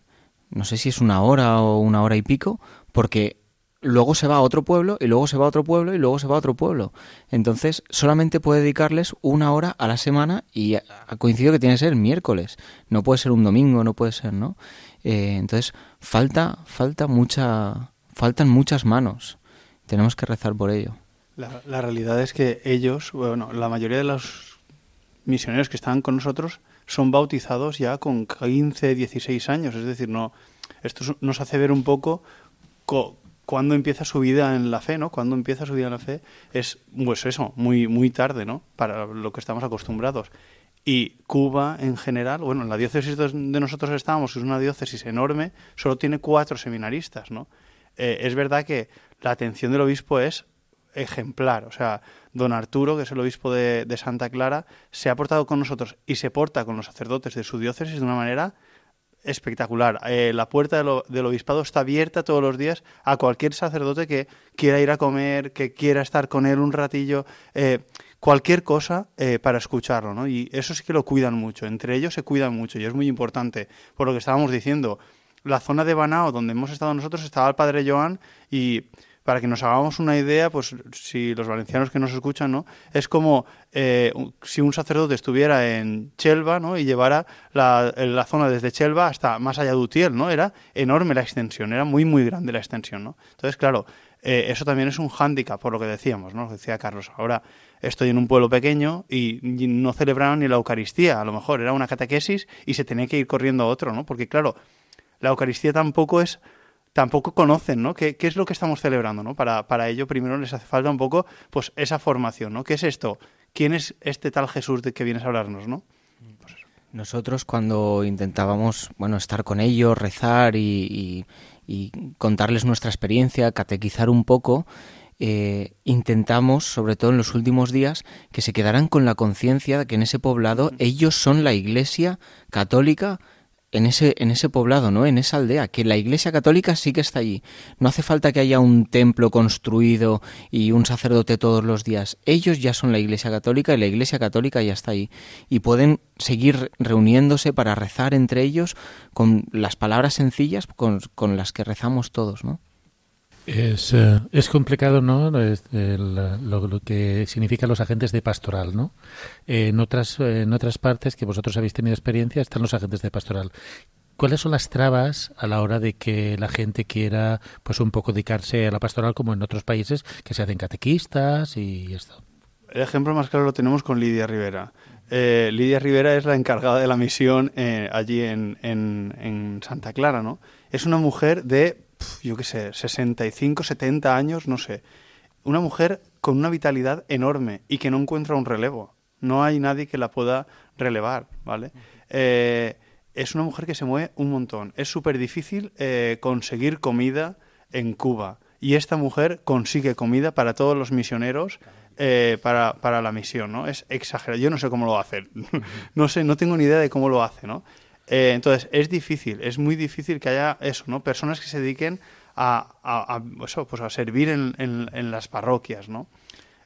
S7: no sé si es una hora o una hora y pico, porque luego se va a otro pueblo y luego se va a otro pueblo y luego se va a otro pueblo. Entonces solamente puede dedicarles una hora a la semana y ha coincidido que tiene que ser miércoles. No puede ser un domingo, no puede ser, ¿no? Eh, entonces falta, falta mucha, faltan muchas manos. Tenemos que rezar por ello.
S5: La, la, realidad es que ellos, bueno, la mayoría de los misioneros que están con nosotros son bautizados ya con 15, 16 años. Es decir, no, esto nos hace ver un poco co cuándo empieza su vida en la fe, ¿no? Cuando empieza su vida en la fe es, pues eso, muy, muy tarde, ¿no? Para lo que estamos acostumbrados. Y Cuba en general, bueno, en la diócesis de nosotros estábamos, es una diócesis enorme, solo tiene cuatro seminaristas, ¿no? eh, es verdad que la atención del obispo es ejemplar. O sea, don Arturo, que es el obispo de, de Santa Clara, se ha portado con nosotros y se porta con los sacerdotes de su diócesis de una manera espectacular. Eh, la puerta del, o- del obispado está abierta todos los días a cualquier sacerdote que quiera ir a comer, que quiera estar con él un ratillo, eh, cualquier cosa eh, para escucharlo, ¿no? Y eso sí que lo cuidan mucho. Entre ellos se cuidan mucho y es muy importante. Por lo que estábamos diciendo, la zona de Banao donde hemos estado nosotros estaba el padre Joan y para que nos hagamos una idea, pues si los valencianos que nos escuchan, ¿no? Es como eh, si un sacerdote estuviera en Chelva, ¿no? Y llevara la, la zona desde Chelva hasta más allá de Utiel, ¿no? Era enorme la extensión, era muy, muy grande la extensión, ¿no? Entonces, claro, eh, eso también es un hándicap, por lo que decíamos, ¿no? Lo decía Carlos. Ahora estoy en un pueblo pequeño y, no celebraban ni la Eucaristía, a lo mejor era una catequesis y se tenía que ir corriendo a otro, ¿no? Porque, claro, la Eucaristía tampoco es tampoco conocen, ¿no? ¿Qué, qué es lo que estamos celebrando, ¿no? Para, para ello primero les hace falta un poco, pues, esa formación, ¿no? ¿Qué es esto? ¿Quién es este tal Jesús de que vienes a hablarnos, no?
S7: Nosotros cuando intentábamos, bueno, estar con ellos, rezar y, y- y contarles nuestra experiencia, catequizar un poco, eh, intentamos, sobre todo en los últimos días, que se quedaran con la conciencia de que en ese poblado ellos son la Iglesia católica en ese, en ese poblado, ¿no? En esa aldea, que la Iglesia Católica sí que está allí. No hace falta que haya un templo construido y un sacerdote todos los días. Ellos ya son la Iglesia Católica y la Iglesia Católica ya está ahí. Y pueden seguir reuniéndose para rezar entre ellos con las palabras sencillas con, con las que rezamos todos, ¿no?
S4: Es, eh, es complicado, ¿no? Lo, que significan los agentes de pastoral, ¿no? En otras en otras partes que vosotros habéis tenido experiencia están los agentes de pastoral. ¿Cuáles son las trabas a la hora de que la gente quiera, pues, un poco dedicarse a la pastoral, como en otros países que se hacen catequistas y esto?
S5: El ejemplo más claro lo tenemos con Lidia Rivera. Eh, Lidia Rivera es la encargada de la misión eh, allí en, en- en Santa Clara, ¿no? Es una mujer de, yo qué sé, 65, 70 años, no sé. Una mujer con una vitalidad enorme y que no encuentra un relevo. No hay nadie que la pueda relevar, ¿vale? Eh, es una mujer que se mueve un montón. Es súper difícil eh, conseguir comida en Cuba. Y esta mujer consigue comida para todos los misioneros eh, para, para la misión, ¿no? Es exagerado. Yo no sé cómo lo hace. no sé, no tengo ni idea de cómo lo hace, ¿no? Eh, entonces, es difícil, es muy difícil que haya eso, ¿no? Personas que se dediquen a, pues a servir en las parroquias, ¿no?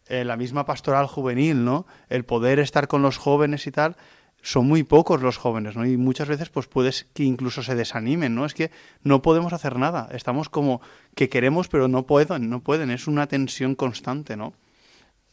S5: Eh, la misma pastoral juvenil, ¿no? El poder estar con los jóvenes y tal, son muy pocos los jóvenes, ¿no? Y muchas veces pues puedes que incluso se desanimen, ¿no? Es que no podemos hacer nada, estamos como que queremos pero no pueden, no pueden, es una tensión constante, ¿no?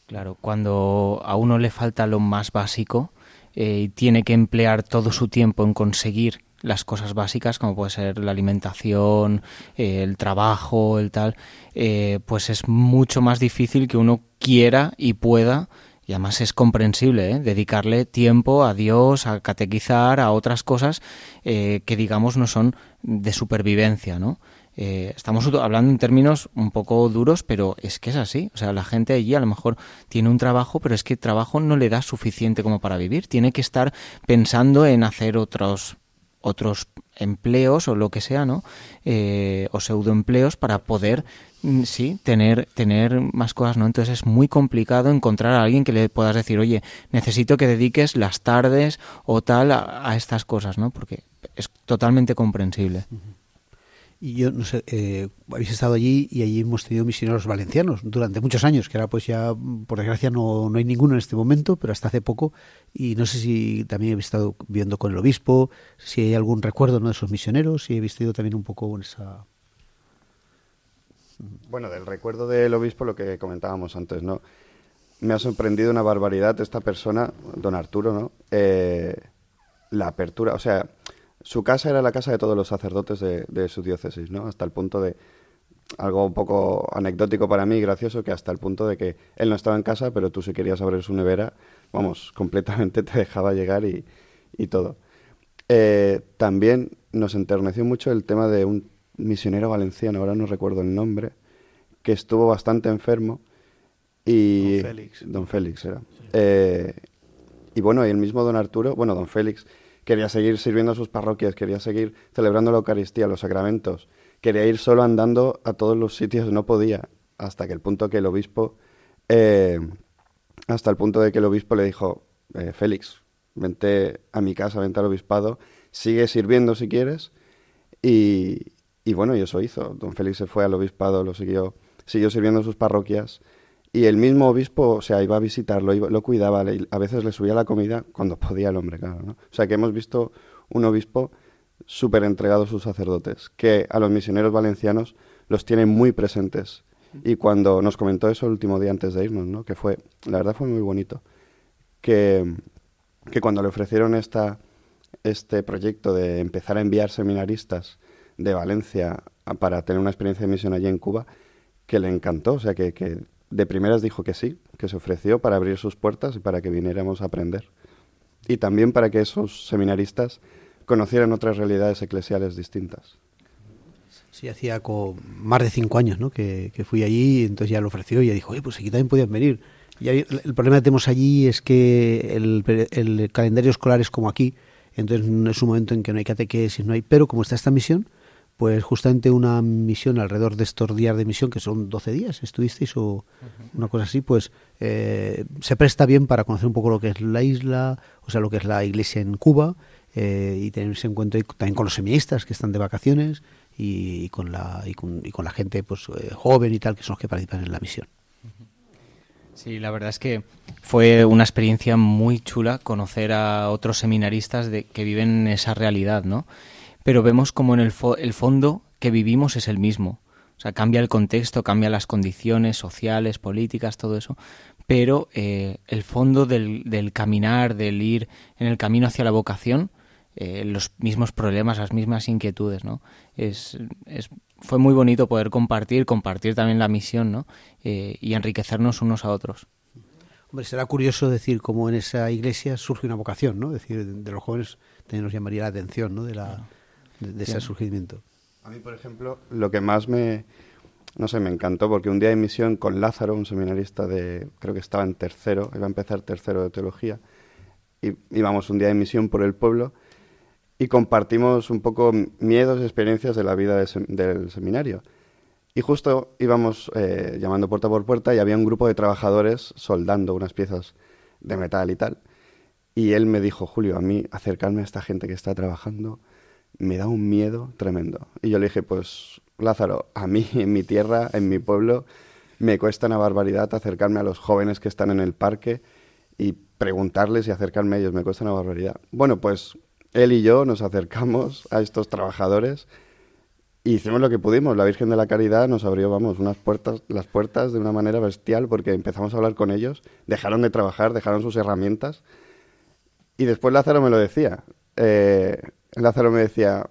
S7: Claro, cuando a uno le falta lo más básico eh, y tiene que emplear todo su tiempo en conseguir las cosas básicas, como puede ser la alimentación, eh, el trabajo, el tal, eh, pues es mucho más difícil que uno quiera y pueda, y además es comprensible, ¿eh? dedicarle tiempo a Dios, a catequizar, a otras cosas eh, que digamos no son de supervivencia, ¿no? Eh, estamos hablando en términos un poco duros, pero es que es así. O sea, la gente allí a lo mejor tiene un trabajo, pero es que el trabajo no le da suficiente como para vivir. Tiene que estar pensando en hacer otros otros empleos o lo que sea, ¿no? Eh, o pseudoempleos para poder, mm, sí, tener, tener más cosas, ¿no? Entonces es muy complicado encontrar a alguien que le puedas decir, oye, necesito que dediques las tardes o tal a, a estas cosas, ¿no? Porque es totalmente comprensible.
S3: Y yo no sé, eh, habéis estado allí y allí hemos tenido misioneros valencianos durante muchos años, que ahora pues ya, por desgracia, no, no hay ninguno en este momento, pero hasta hace poco. Y no sé si también habéis estado viendo con el obispo, si hay algún recuerdo ¿no? de esos misioneros, si habéis tenido también un poco en esa...
S6: Bueno, del recuerdo del obispo, lo que comentábamos antes, ¿no? Me ha sorprendido una barbaridad esta persona, don Arturo, ¿no? Eh, la apertura, o sea, su casa era la casa de todos los sacerdotes de, de su diócesis, ¿no? Hasta el punto de, algo un poco anecdótico para mí, gracioso, que hasta el punto de que él no estaba en casa, pero tú si querías abrir su nevera, vamos, completamente te dejaba llegar y, y todo. Eh, también nos enterneció mucho el tema de un misionero valenciano, ahora no recuerdo el nombre, que estuvo bastante enfermo y...
S5: Don Félix.
S6: Don Félix era. Eh, y bueno, y el mismo don Arturo, bueno, don Félix, quería seguir sirviendo a sus parroquias, quería seguir celebrando la Eucaristía, los sacramentos, quería ir solo andando a todos los sitios, no podía, hasta que el punto que el obispo, eh, hasta el punto de que el obispo le dijo, eh, Félix, vente a mi casa, vente al obispado, sigue sirviendo si quieres, y, bueno, y eso hizo. Don Félix se fue al obispado, lo siguió, siguió sirviendo en sus parroquias, y el mismo obispo, o sea, iba a visitarlo, iba- lo cuidaba, le- a veces le subía la comida cuando podía el hombre, claro, ¿no? O sea, que hemos visto un obispo súper entregado a sus sacerdotes, que a los misioneros valencianos los tiene muy presentes. Y cuando nos comentó eso el último día antes de irnos, ¿no? Que fue, la verdad fue muy bonito, que, que cuando le ofrecieron esta, este proyecto de empezar a enviar seminaristas de Valencia para tener una experiencia de misión allí en Cuba, que le encantó, o sea, que, que de primeras dijo que sí, que se ofreció para abrir sus puertas y para que viniéramos a aprender. Y también para que esos seminaristas conocieran otras realidades eclesiales distintas.
S3: Sí, hacía más de cinco años ¿no? que, que fui allí, entonces ya lo ofreció y ya dijo, pues aquí también podían venir. Y el problema que tenemos allí es que el, el calendario escolar es como aquí, entonces es un momento en que no hay catequesis, no hay, pero como está esta misión, pues justamente una misión alrededor de estos días de misión, que son 12 días, estuvisteis o una cosa así, pues eh, se presta bien para conocer un poco lo que es la isla, o sea, lo que es la iglesia en Cuba, eh, y tenerse en cuenta y también con los seminaristas que están de vacaciones y, y con la y con, y con la gente pues eh, joven y tal que son los que participan en la misión.
S7: Sí, la verdad es que fue una experiencia muy chula conocer a otros seminaristas de, que viven esa realidad, ¿no? Pero vemos como en el, fo- el fondo que vivimos es el mismo. O sea, cambia el contexto, cambia las condiciones sociales, políticas, todo eso. Pero eh, el fondo del, del caminar, del ir en el camino hacia la vocación, eh, los mismos problemas, las mismas inquietudes, ¿no? Es, es, fue muy bonito poder compartir, compartir también la misión, ¿no? Eh, y enriquecernos unos a otros.
S3: Hombre, será curioso decir cómo en esa iglesia surge una vocación, ¿no? Es decir, de, los jóvenes también nos llamaría la atención, ¿no? De, la, de, de ese
S7: Sí.
S3: surgimiento.
S6: A mí, por ejemplo, lo que más me, no sé, me encantó, porque un día de misión con Lázaro, un seminarista de, creo que estaba en tercero, iba a empezar tercero de teología, y íbamos un día de misión por el pueblo y compartimos un poco miedos y experiencias de la vida de sem- del seminario. Y justo íbamos eh, llamando puerta por puerta y había un grupo de trabajadores soldando unas piezas de metal y tal. Y él me dijo, Julio, a mí acercarme a esta gente que está trabajando me da un miedo tremendo. Y yo le dije, pues Lázaro, a mí en mi tierra, en mi pueblo, me cuesta una barbaridad acercarme a los jóvenes que están en el parque y preguntarles y acercarme a ellos, me cuesta una barbaridad. Bueno, pues él y yo nos acercamos a estos trabajadores y hicimos lo que pudimos. La Virgen de la Caridad nos abrió, vamos, unas puertas, las puertas de una manera bestial porque empezamos a hablar con ellos, dejaron de trabajar, dejaron sus herramientas y después Lázaro me lo decía. Eh, Lázaro me decía,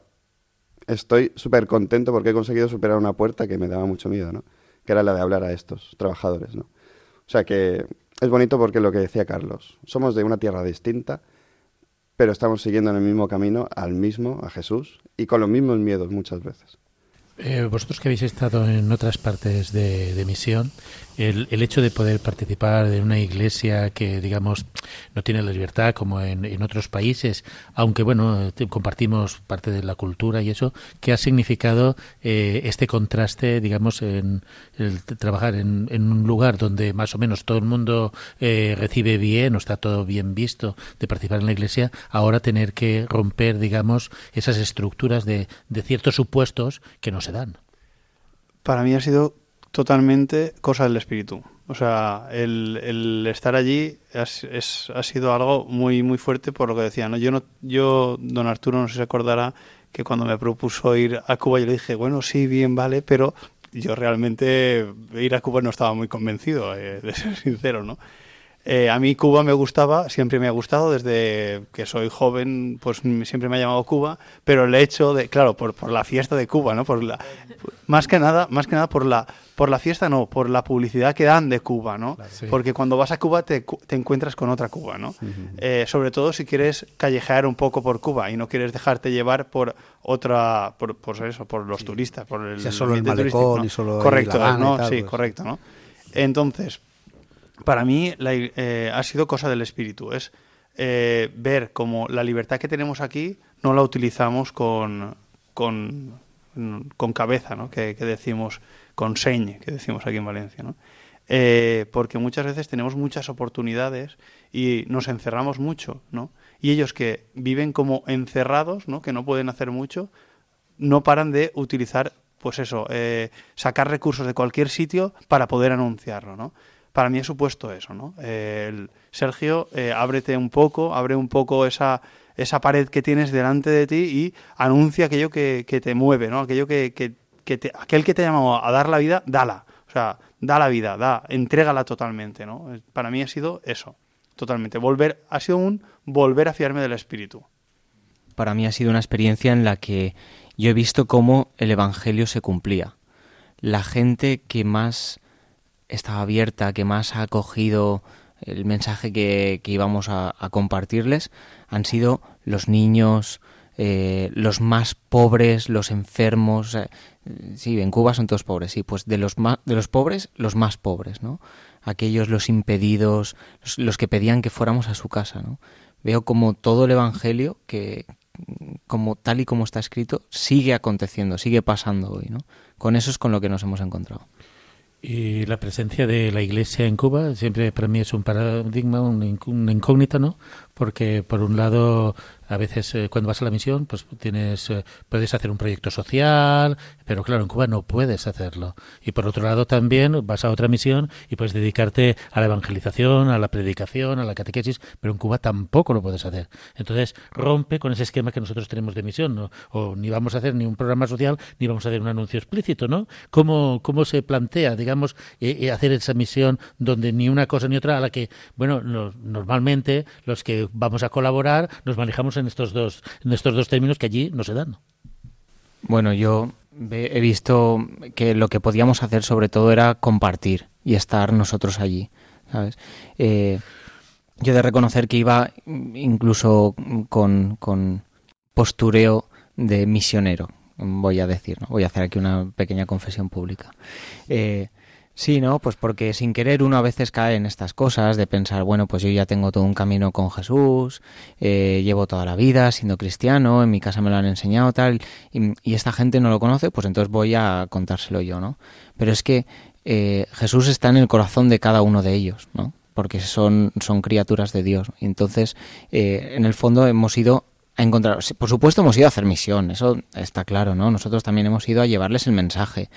S6: estoy súper contento porque he conseguido superar una puerta que me daba mucho miedo, ¿no? Que era la de hablar a estos trabajadores, ¿no? O sea que es bonito porque lo que decía Carlos, somos de una tierra distinta, pero estamos siguiendo en el mismo camino al mismo, a Jesús, y con los mismos miedos muchas veces.
S4: Eh, vosotros que habéis estado en otras partes de, misión, el, el hecho de poder participar en una iglesia que, digamos, no tiene la libertad como en, en otros países, aunque, bueno, compartimos parte de la cultura y eso, ¿qué ha significado eh, este contraste, digamos, en el trabajar en, un lugar donde más o menos todo el mundo eh, recibe bien o está todo bien visto de participar en la iglesia, ahora tener que romper, digamos, esas estructuras de, de ciertos supuestos que no se dan?
S5: Para mí ha sido totalmente cosa del espíritu. O sea, el, estar allí es- ha sido algo muy muy fuerte por lo que decía. ¿no? Yo, no, yo, don Arturo, no sé si se acordará que cuando me propuso ir a Cuba, yo le dije, bueno, sí, bien, vale, pero yo realmente ir a Cuba no estaba muy convencido, eh, de ser sincero, ¿no? Eh, a mí Cuba me gustaba, siempre me ha gustado, desde que soy joven, pues siempre me ha llamado Cuba, pero el hecho de, claro, por, por la fiesta de Cuba, ¿no? Por la, más que nada, más que nada por la, por la fiesta, no, por la publicidad que dan de Cuba, ¿no?
S4: Sí.
S5: Porque cuando vas a Cuba te, te encuentras con otra Cuba, ¿no? Eh, sobre todo si quieres callejear un poco por Cuba y no quieres dejarte llevar por otra, por, por eso, por los turistas, por el
S3: sea solo el malecón
S5: turístico, ¿no?
S3: y solo
S5: correcto,
S3: La Habana y
S5: ¿no?
S3: tal,
S5: sí,
S3: pues.
S5: correcto, ¿no? Entonces, para mí la eh, ha sido cosa del espíritu. Es eh, ver cómo la libertad que tenemos aquí no la utilizamos con, con con, cabeza, ¿no? Que, decimos, con señe, que decimos aquí en Valencia, ¿no? Eh, porque muchas veces tenemos muchas oportunidades y nos encerramos mucho, ¿no? Y ellos que viven como encerrados, ¿no? Que no pueden hacer mucho, no paran de utilizar, pues eso, sacar recursos de cualquier sitio para poder anunciarlo, ¿no? Para mí ha supuesto eso, ¿no? Sergio, eh, ábrete un poco, abre un poco esa, esa pared que tienes delante de ti y anuncia aquello que, que te mueve, ¿no? Aquello que, que, que te, aquel que te ha llamado a dar la vida, dala. O sea, da la vida, da, entrégala totalmente, ¿no? Para mí ha sido eso, totalmente. Volver, ha sido un volver a fiarme del Espíritu.
S7: para mí ha sido una experiencia en la que yo he visto cómo el Evangelio se cumplía. La gente que más estaba abierta, que más ha acogido el mensaje que, que íbamos a, compartirles, han sido los niños, eh, los más pobres, los enfermos. eh, sí, en Cuba son todos pobres, sí, pues de los, de los pobres, los más pobres, ¿no? Aquellos, los impedidos, los, los que pedían que fuéramos a su casa, ¿no? Veo como todo el Evangelio, que como tal y como está escrito, sigue aconteciendo, sigue pasando hoy, ¿no? Con eso es con lo que nos hemos encontrado.
S4: Y la presencia de la Iglesia en Cuba siempre para mí es un paradigma, una incógnita, ¿no? Porque por un lado, a veces eh, cuando vas a la misión, pues tienes, eh, puedes hacer un proyecto social, pero claro, en Cuba no puedes hacerlo. Y por otro lado también vas a otra misión y puedes dedicarte a la evangelización, a la predicación, a la catequesis, pero en Cuba tampoco lo puedes hacer. Entonces rompe con ese esquema que nosotros tenemos de misión, ¿no? O ni vamos a hacer ni un programa social, ni vamos a hacer un anuncio explícito, ¿no? ¿Cómo, cómo se plantea, digamos, eh, eh, hacer esa misión donde ni una cosa ni otra a la que, bueno, no- normalmente los que vamos a colaborar nos manejamos en estos dos, en estos dos términos que allí no se dan.
S7: Bueno, yo he visto que lo que podíamos hacer sobre todo era compartir y estar nosotros allí, ¿sabes? Eh, yo de reconocer que iba incluso con, con postureo de misionero, voy a decir, ¿no? Voy a hacer aquí una pequeña confesión pública. Eh, Sí, ¿no? Pues porque sin querer uno a veces cae en estas cosas de pensar, bueno, pues yo ya tengo todo un camino con Jesús, eh, llevo toda la vida siendo cristiano, en mi casa me lo han enseñado tal, y, esta gente no lo conoce, pues entonces voy a contárselo yo, ¿no? Pero es que eh, Jesús está en el corazón de cada uno de ellos, ¿no? Porque son, son criaturas de Dios. Y entonces, eh, en el fondo hemos ido a encontrar, por supuesto hemos ido a hacer misión, eso está claro, ¿no? Nosotros también hemos ido a llevarles el mensaje.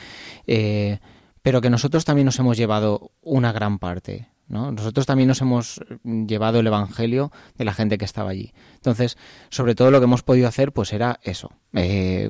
S7: Eh, pero que nosotros también nos hemos llevado una gran parte, ¿no? Nosotros también nos hemos llevado el evangelio de la gente que estaba allí. Entonces, sobre todo lo que hemos podido hacer, pues era eso, eh,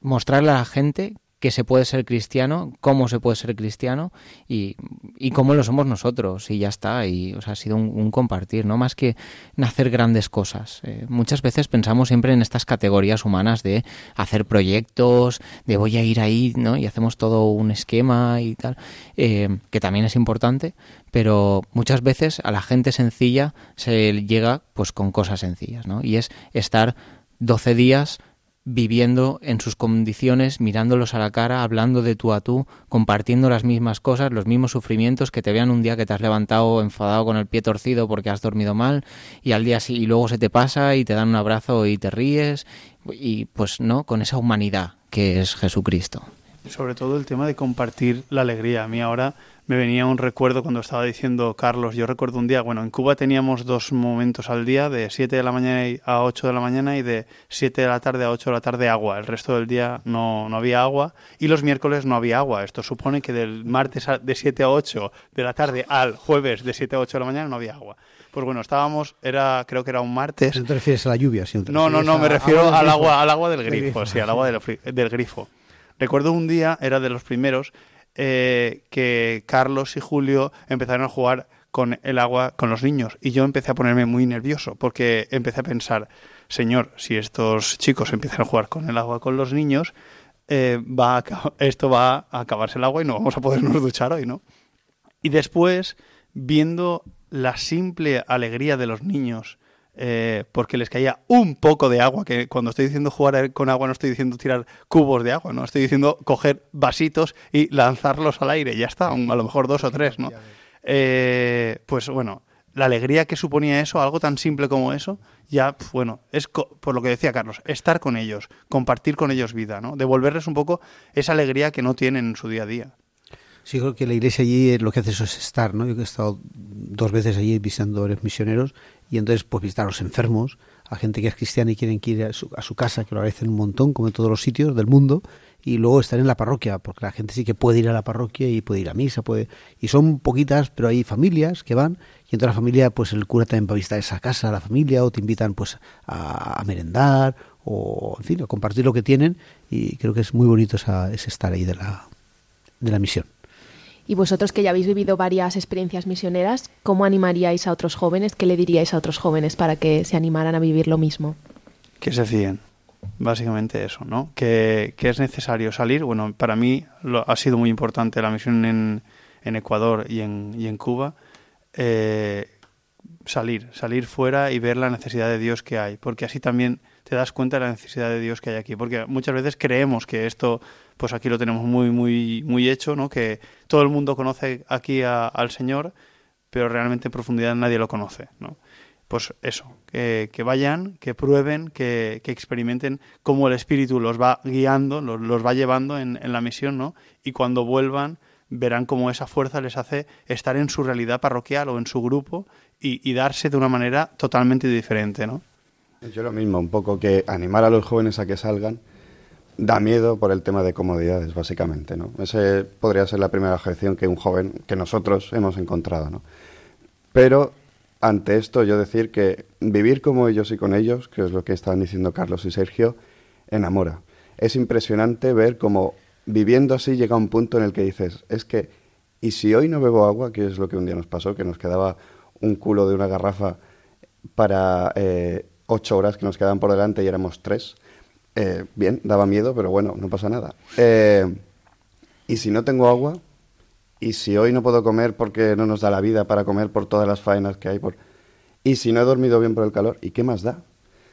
S7: mostrarle a la gente que se puede ser cristiano, cómo se puede ser cristiano y, y cómo lo somos nosotros y ya está. Y o sea, ha sido un, compartir, no más que hacer grandes cosas. Eh, muchas veces pensamos siempre en estas categorías humanas de hacer proyectos, de voy a ir ahí, ¿no? Y hacemos todo un esquema y tal, eh, que también es importante, pero muchas veces a la gente sencilla se llega pues con cosas sencillas, ¿no? Y es estar 12 días viviendo en sus condiciones, mirándolos a la cara, hablando de tú a tú, compartiendo las mismas cosas, los mismos sufrimientos, que te vean un día que te has levantado enfadado con el pie torcido porque has dormido mal y al día sí, y luego se te pasa y te dan un abrazo y te ríes y pues no, con esa humanidad que es Jesucristo.
S5: Sobre todo el tema de compartir la alegría. A mí ahora me venía un recuerdo cuando estaba diciendo Carlos, yo recuerdo un día, bueno, en Cuba teníamos dos momentos al día, de 7 de la mañana a 8 de la mañana y de 7 de la tarde a 8 de la tarde agua. El resto del día no, no había agua y los miércoles no había agua. Esto supone que del martes a- de 7 a 8 de la tarde al jueves de 7 a 8 de la mañana no había agua. Pues bueno, estábamos, era creo que era un martes.
S3: No te refieres a la lluvia,
S5: No, no, no, me refiero al agua, al agua del grifo,
S3: grifo.
S5: sí, al agua del, del grifo. Recuerdo un día, era de los primeros, eh, que Carlos y Julio empezaron a jugar con el agua con los niños y yo empecé a ponerme muy nervioso porque empecé a pensar, señor, si estos chicos empiezan a jugar con el agua con los niños, eh, va esto va a acabarse el agua y no vamos a podernos duchar hoy, ¿no? Y después, viendo la simple alegría de los niños, eh, porque les caía un poco de agua, que cuando estoy diciendo jugar con agua no estoy diciendo tirar cubos de agua, no estoy diciendo coger vasitos y lanzarlos al aire, ya está, a lo mejor dos o tres, ¿no? Eh, pues bueno, la alegría que suponía eso, algo tan simple como eso, ya, bueno, es por lo que decía Carlos, estar con ellos, compartir con ellos vida, ¿no? Devolverles un poco esa alegría que no tienen en su día a día.
S3: Sí, creo que la iglesia allí eh, lo que hace eso es estar, ¿no? Yo he estado dos veces allí visitando a los misioneros y entonces pues visitar a los enfermos, a gente que es cristiana y quieren que ir a su, a su casa, que lo agradecen un montón, como en todos los sitios del mundo, y luego estar en la parroquia, porque la gente sí que puede ir a la parroquia y puede ir a misa, puede y son poquitas, pero hay familias que van y en toda la familia pues el cura también va a visitar esa casa, la familia, o te invitan pues a, a merendar o en fin, a compartir lo que tienen y creo que es muy bonito esa, ese estar ahí de la, de la misión.
S2: Y vosotros que ya habéis vivido varias experiencias misioneras, ¿cómo animaríais a otros jóvenes? ¿Qué le diríais a otros jóvenes para que se animaran a vivir lo mismo?
S5: que se fíen. Básicamente eso, ¿no? Que, que es necesario salir. Bueno, para mí lo, ha sido muy importante la misión en, en Ecuador y en, y en Cuba. eh, salir, salir fuera y ver la necesidad de Dios que hay. Porque así también te das cuenta de la necesidad de Dios que hay aquí. Porque muchas veces creemos que esto, pues aquí lo tenemos muy, muy, muy hecho, ¿no? Que todo el mundo conoce aquí a- al Señor, pero realmente en profundidad nadie lo conoce, ¿no? pues eso, que, vayan, que prueben, que, experimenten cómo el Espíritu los va guiando, los, va llevando en, en la misión, ¿no? Y cuando vuelvan verán cómo esa fuerza les hace estar en su realidad parroquial o en su grupo y, y darse de una manera totalmente diferente, ¿no?
S6: Yo lo mismo, un poco que animar a los jóvenes a que salgan da miedo por el tema de comodidades, básicamente, ¿no? Ese podría ser la primera objeción que un joven, que nosotros hemos encontrado, ¿no? Pero ante esto yo decir que vivir como ellos y con ellos, que es lo que estaban diciendo Carlos y Sergio, enamora. Es impresionante ver cómo viviendo así llega un punto en el que dices, es que, ¿y si hoy no bebo agua? Que es lo que un día nos pasó, que nos quedaba un culo de una garrafa para eh, ocho horas que nos quedaban por delante y éramos tres. Eh, bien, daba miedo, pero bueno, no pasa nada. Eh, y si no tengo agua, y si hoy no puedo comer porque no nos da la vida para comer por todas las faenas que hay, por... y si no he dormido bien por el calor, ¿y qué más da?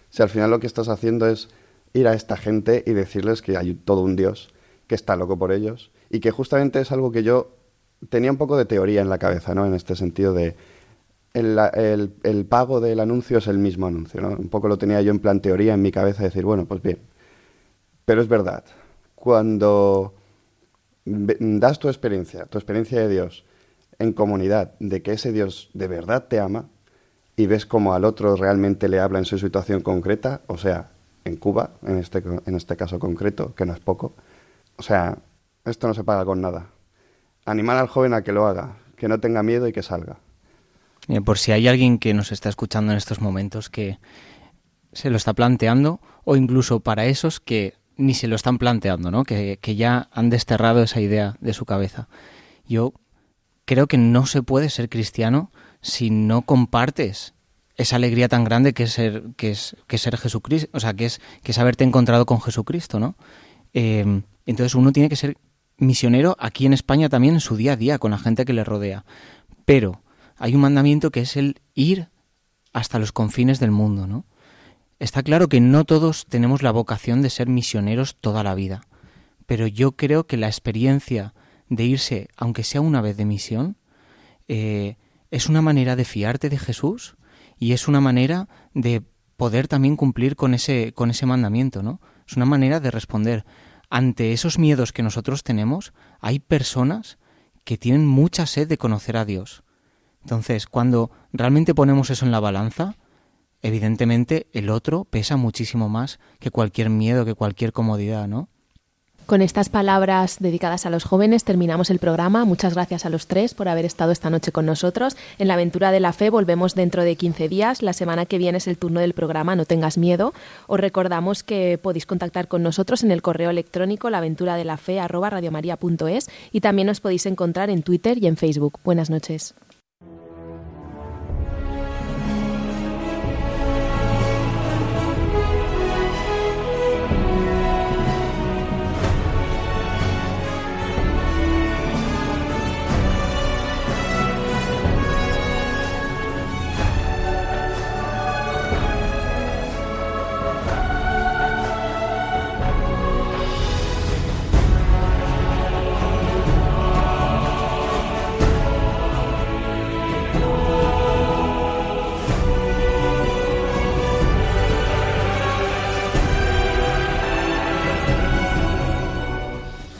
S6: Si al final lo que estás haciendo es ir a esta gente y decirles que hay todo un Dios que está loco por ellos y que justamente es algo que yo tenía un poco de teoría en la cabeza, ¿no? En este sentido de el, el, el pago del anuncio es el mismo anuncio, ¿no? Un poco lo tenía yo en plan teoría en mi cabeza, decir, bueno, pues bien. Pero es verdad, cuando das tu experiencia, tu experiencia de Dios en comunidad, de que ese Dios de verdad te ama y ves cómo al otro realmente le habla en su situación concreta, o sea, en Cuba, en este, en este caso concreto, que no es poco, o sea, esto no se paga con nada. Animar al joven a que lo haga, que no tenga miedo y que salga.
S7: Eh, por si hay alguien que nos está escuchando en estos momentos que se lo está planteando, o incluso para esos que ni se lo están planteando, ¿no? Que, que ya han desterrado esa idea de su cabeza. Yo creo que no se puede ser cristiano si no compartes esa alegría tan grande que es ser, que es, que ser Jesucristo, o sea, que es, que haberte encontrado con Jesucristo, ¿no? Eh, entonces uno tiene que ser misionero aquí en España también en su día a día, con la gente que le rodea. Pero hay un mandamiento que es el ir hasta los confines del mundo, ¿no? Está claro que no todos tenemos la vocación de ser misioneros toda la vida, pero yo creo que la experiencia de irse, aunque sea una vez de misión, eh, es una manera de fiarte de Jesús y es una manera de poder también cumplir con ese, con ese mandamiento, ¿no? Es una manera de responder. Ante esos miedos que nosotros tenemos, hay personas que tienen mucha sed de conocer a Dios. Entonces, cuando realmente ponemos eso en la balanza, evidentemente el otro pesa muchísimo más que cualquier miedo, que cualquier comodidad, ¿no?
S2: Con estas palabras dedicadas a los jóvenes terminamos el programa. Muchas gracias a los tres por haber estado esta noche con nosotros. En la aventura de la fe volvemos dentro de 15 días. La semana que viene es el turno del programa No tengas miedo. Os recordamos que podéis contactar con nosotros en el correo electrónico laventuradelafe@radiomaria.es y también os podéis encontrar en Twitter y en Facebook. Buenas noches.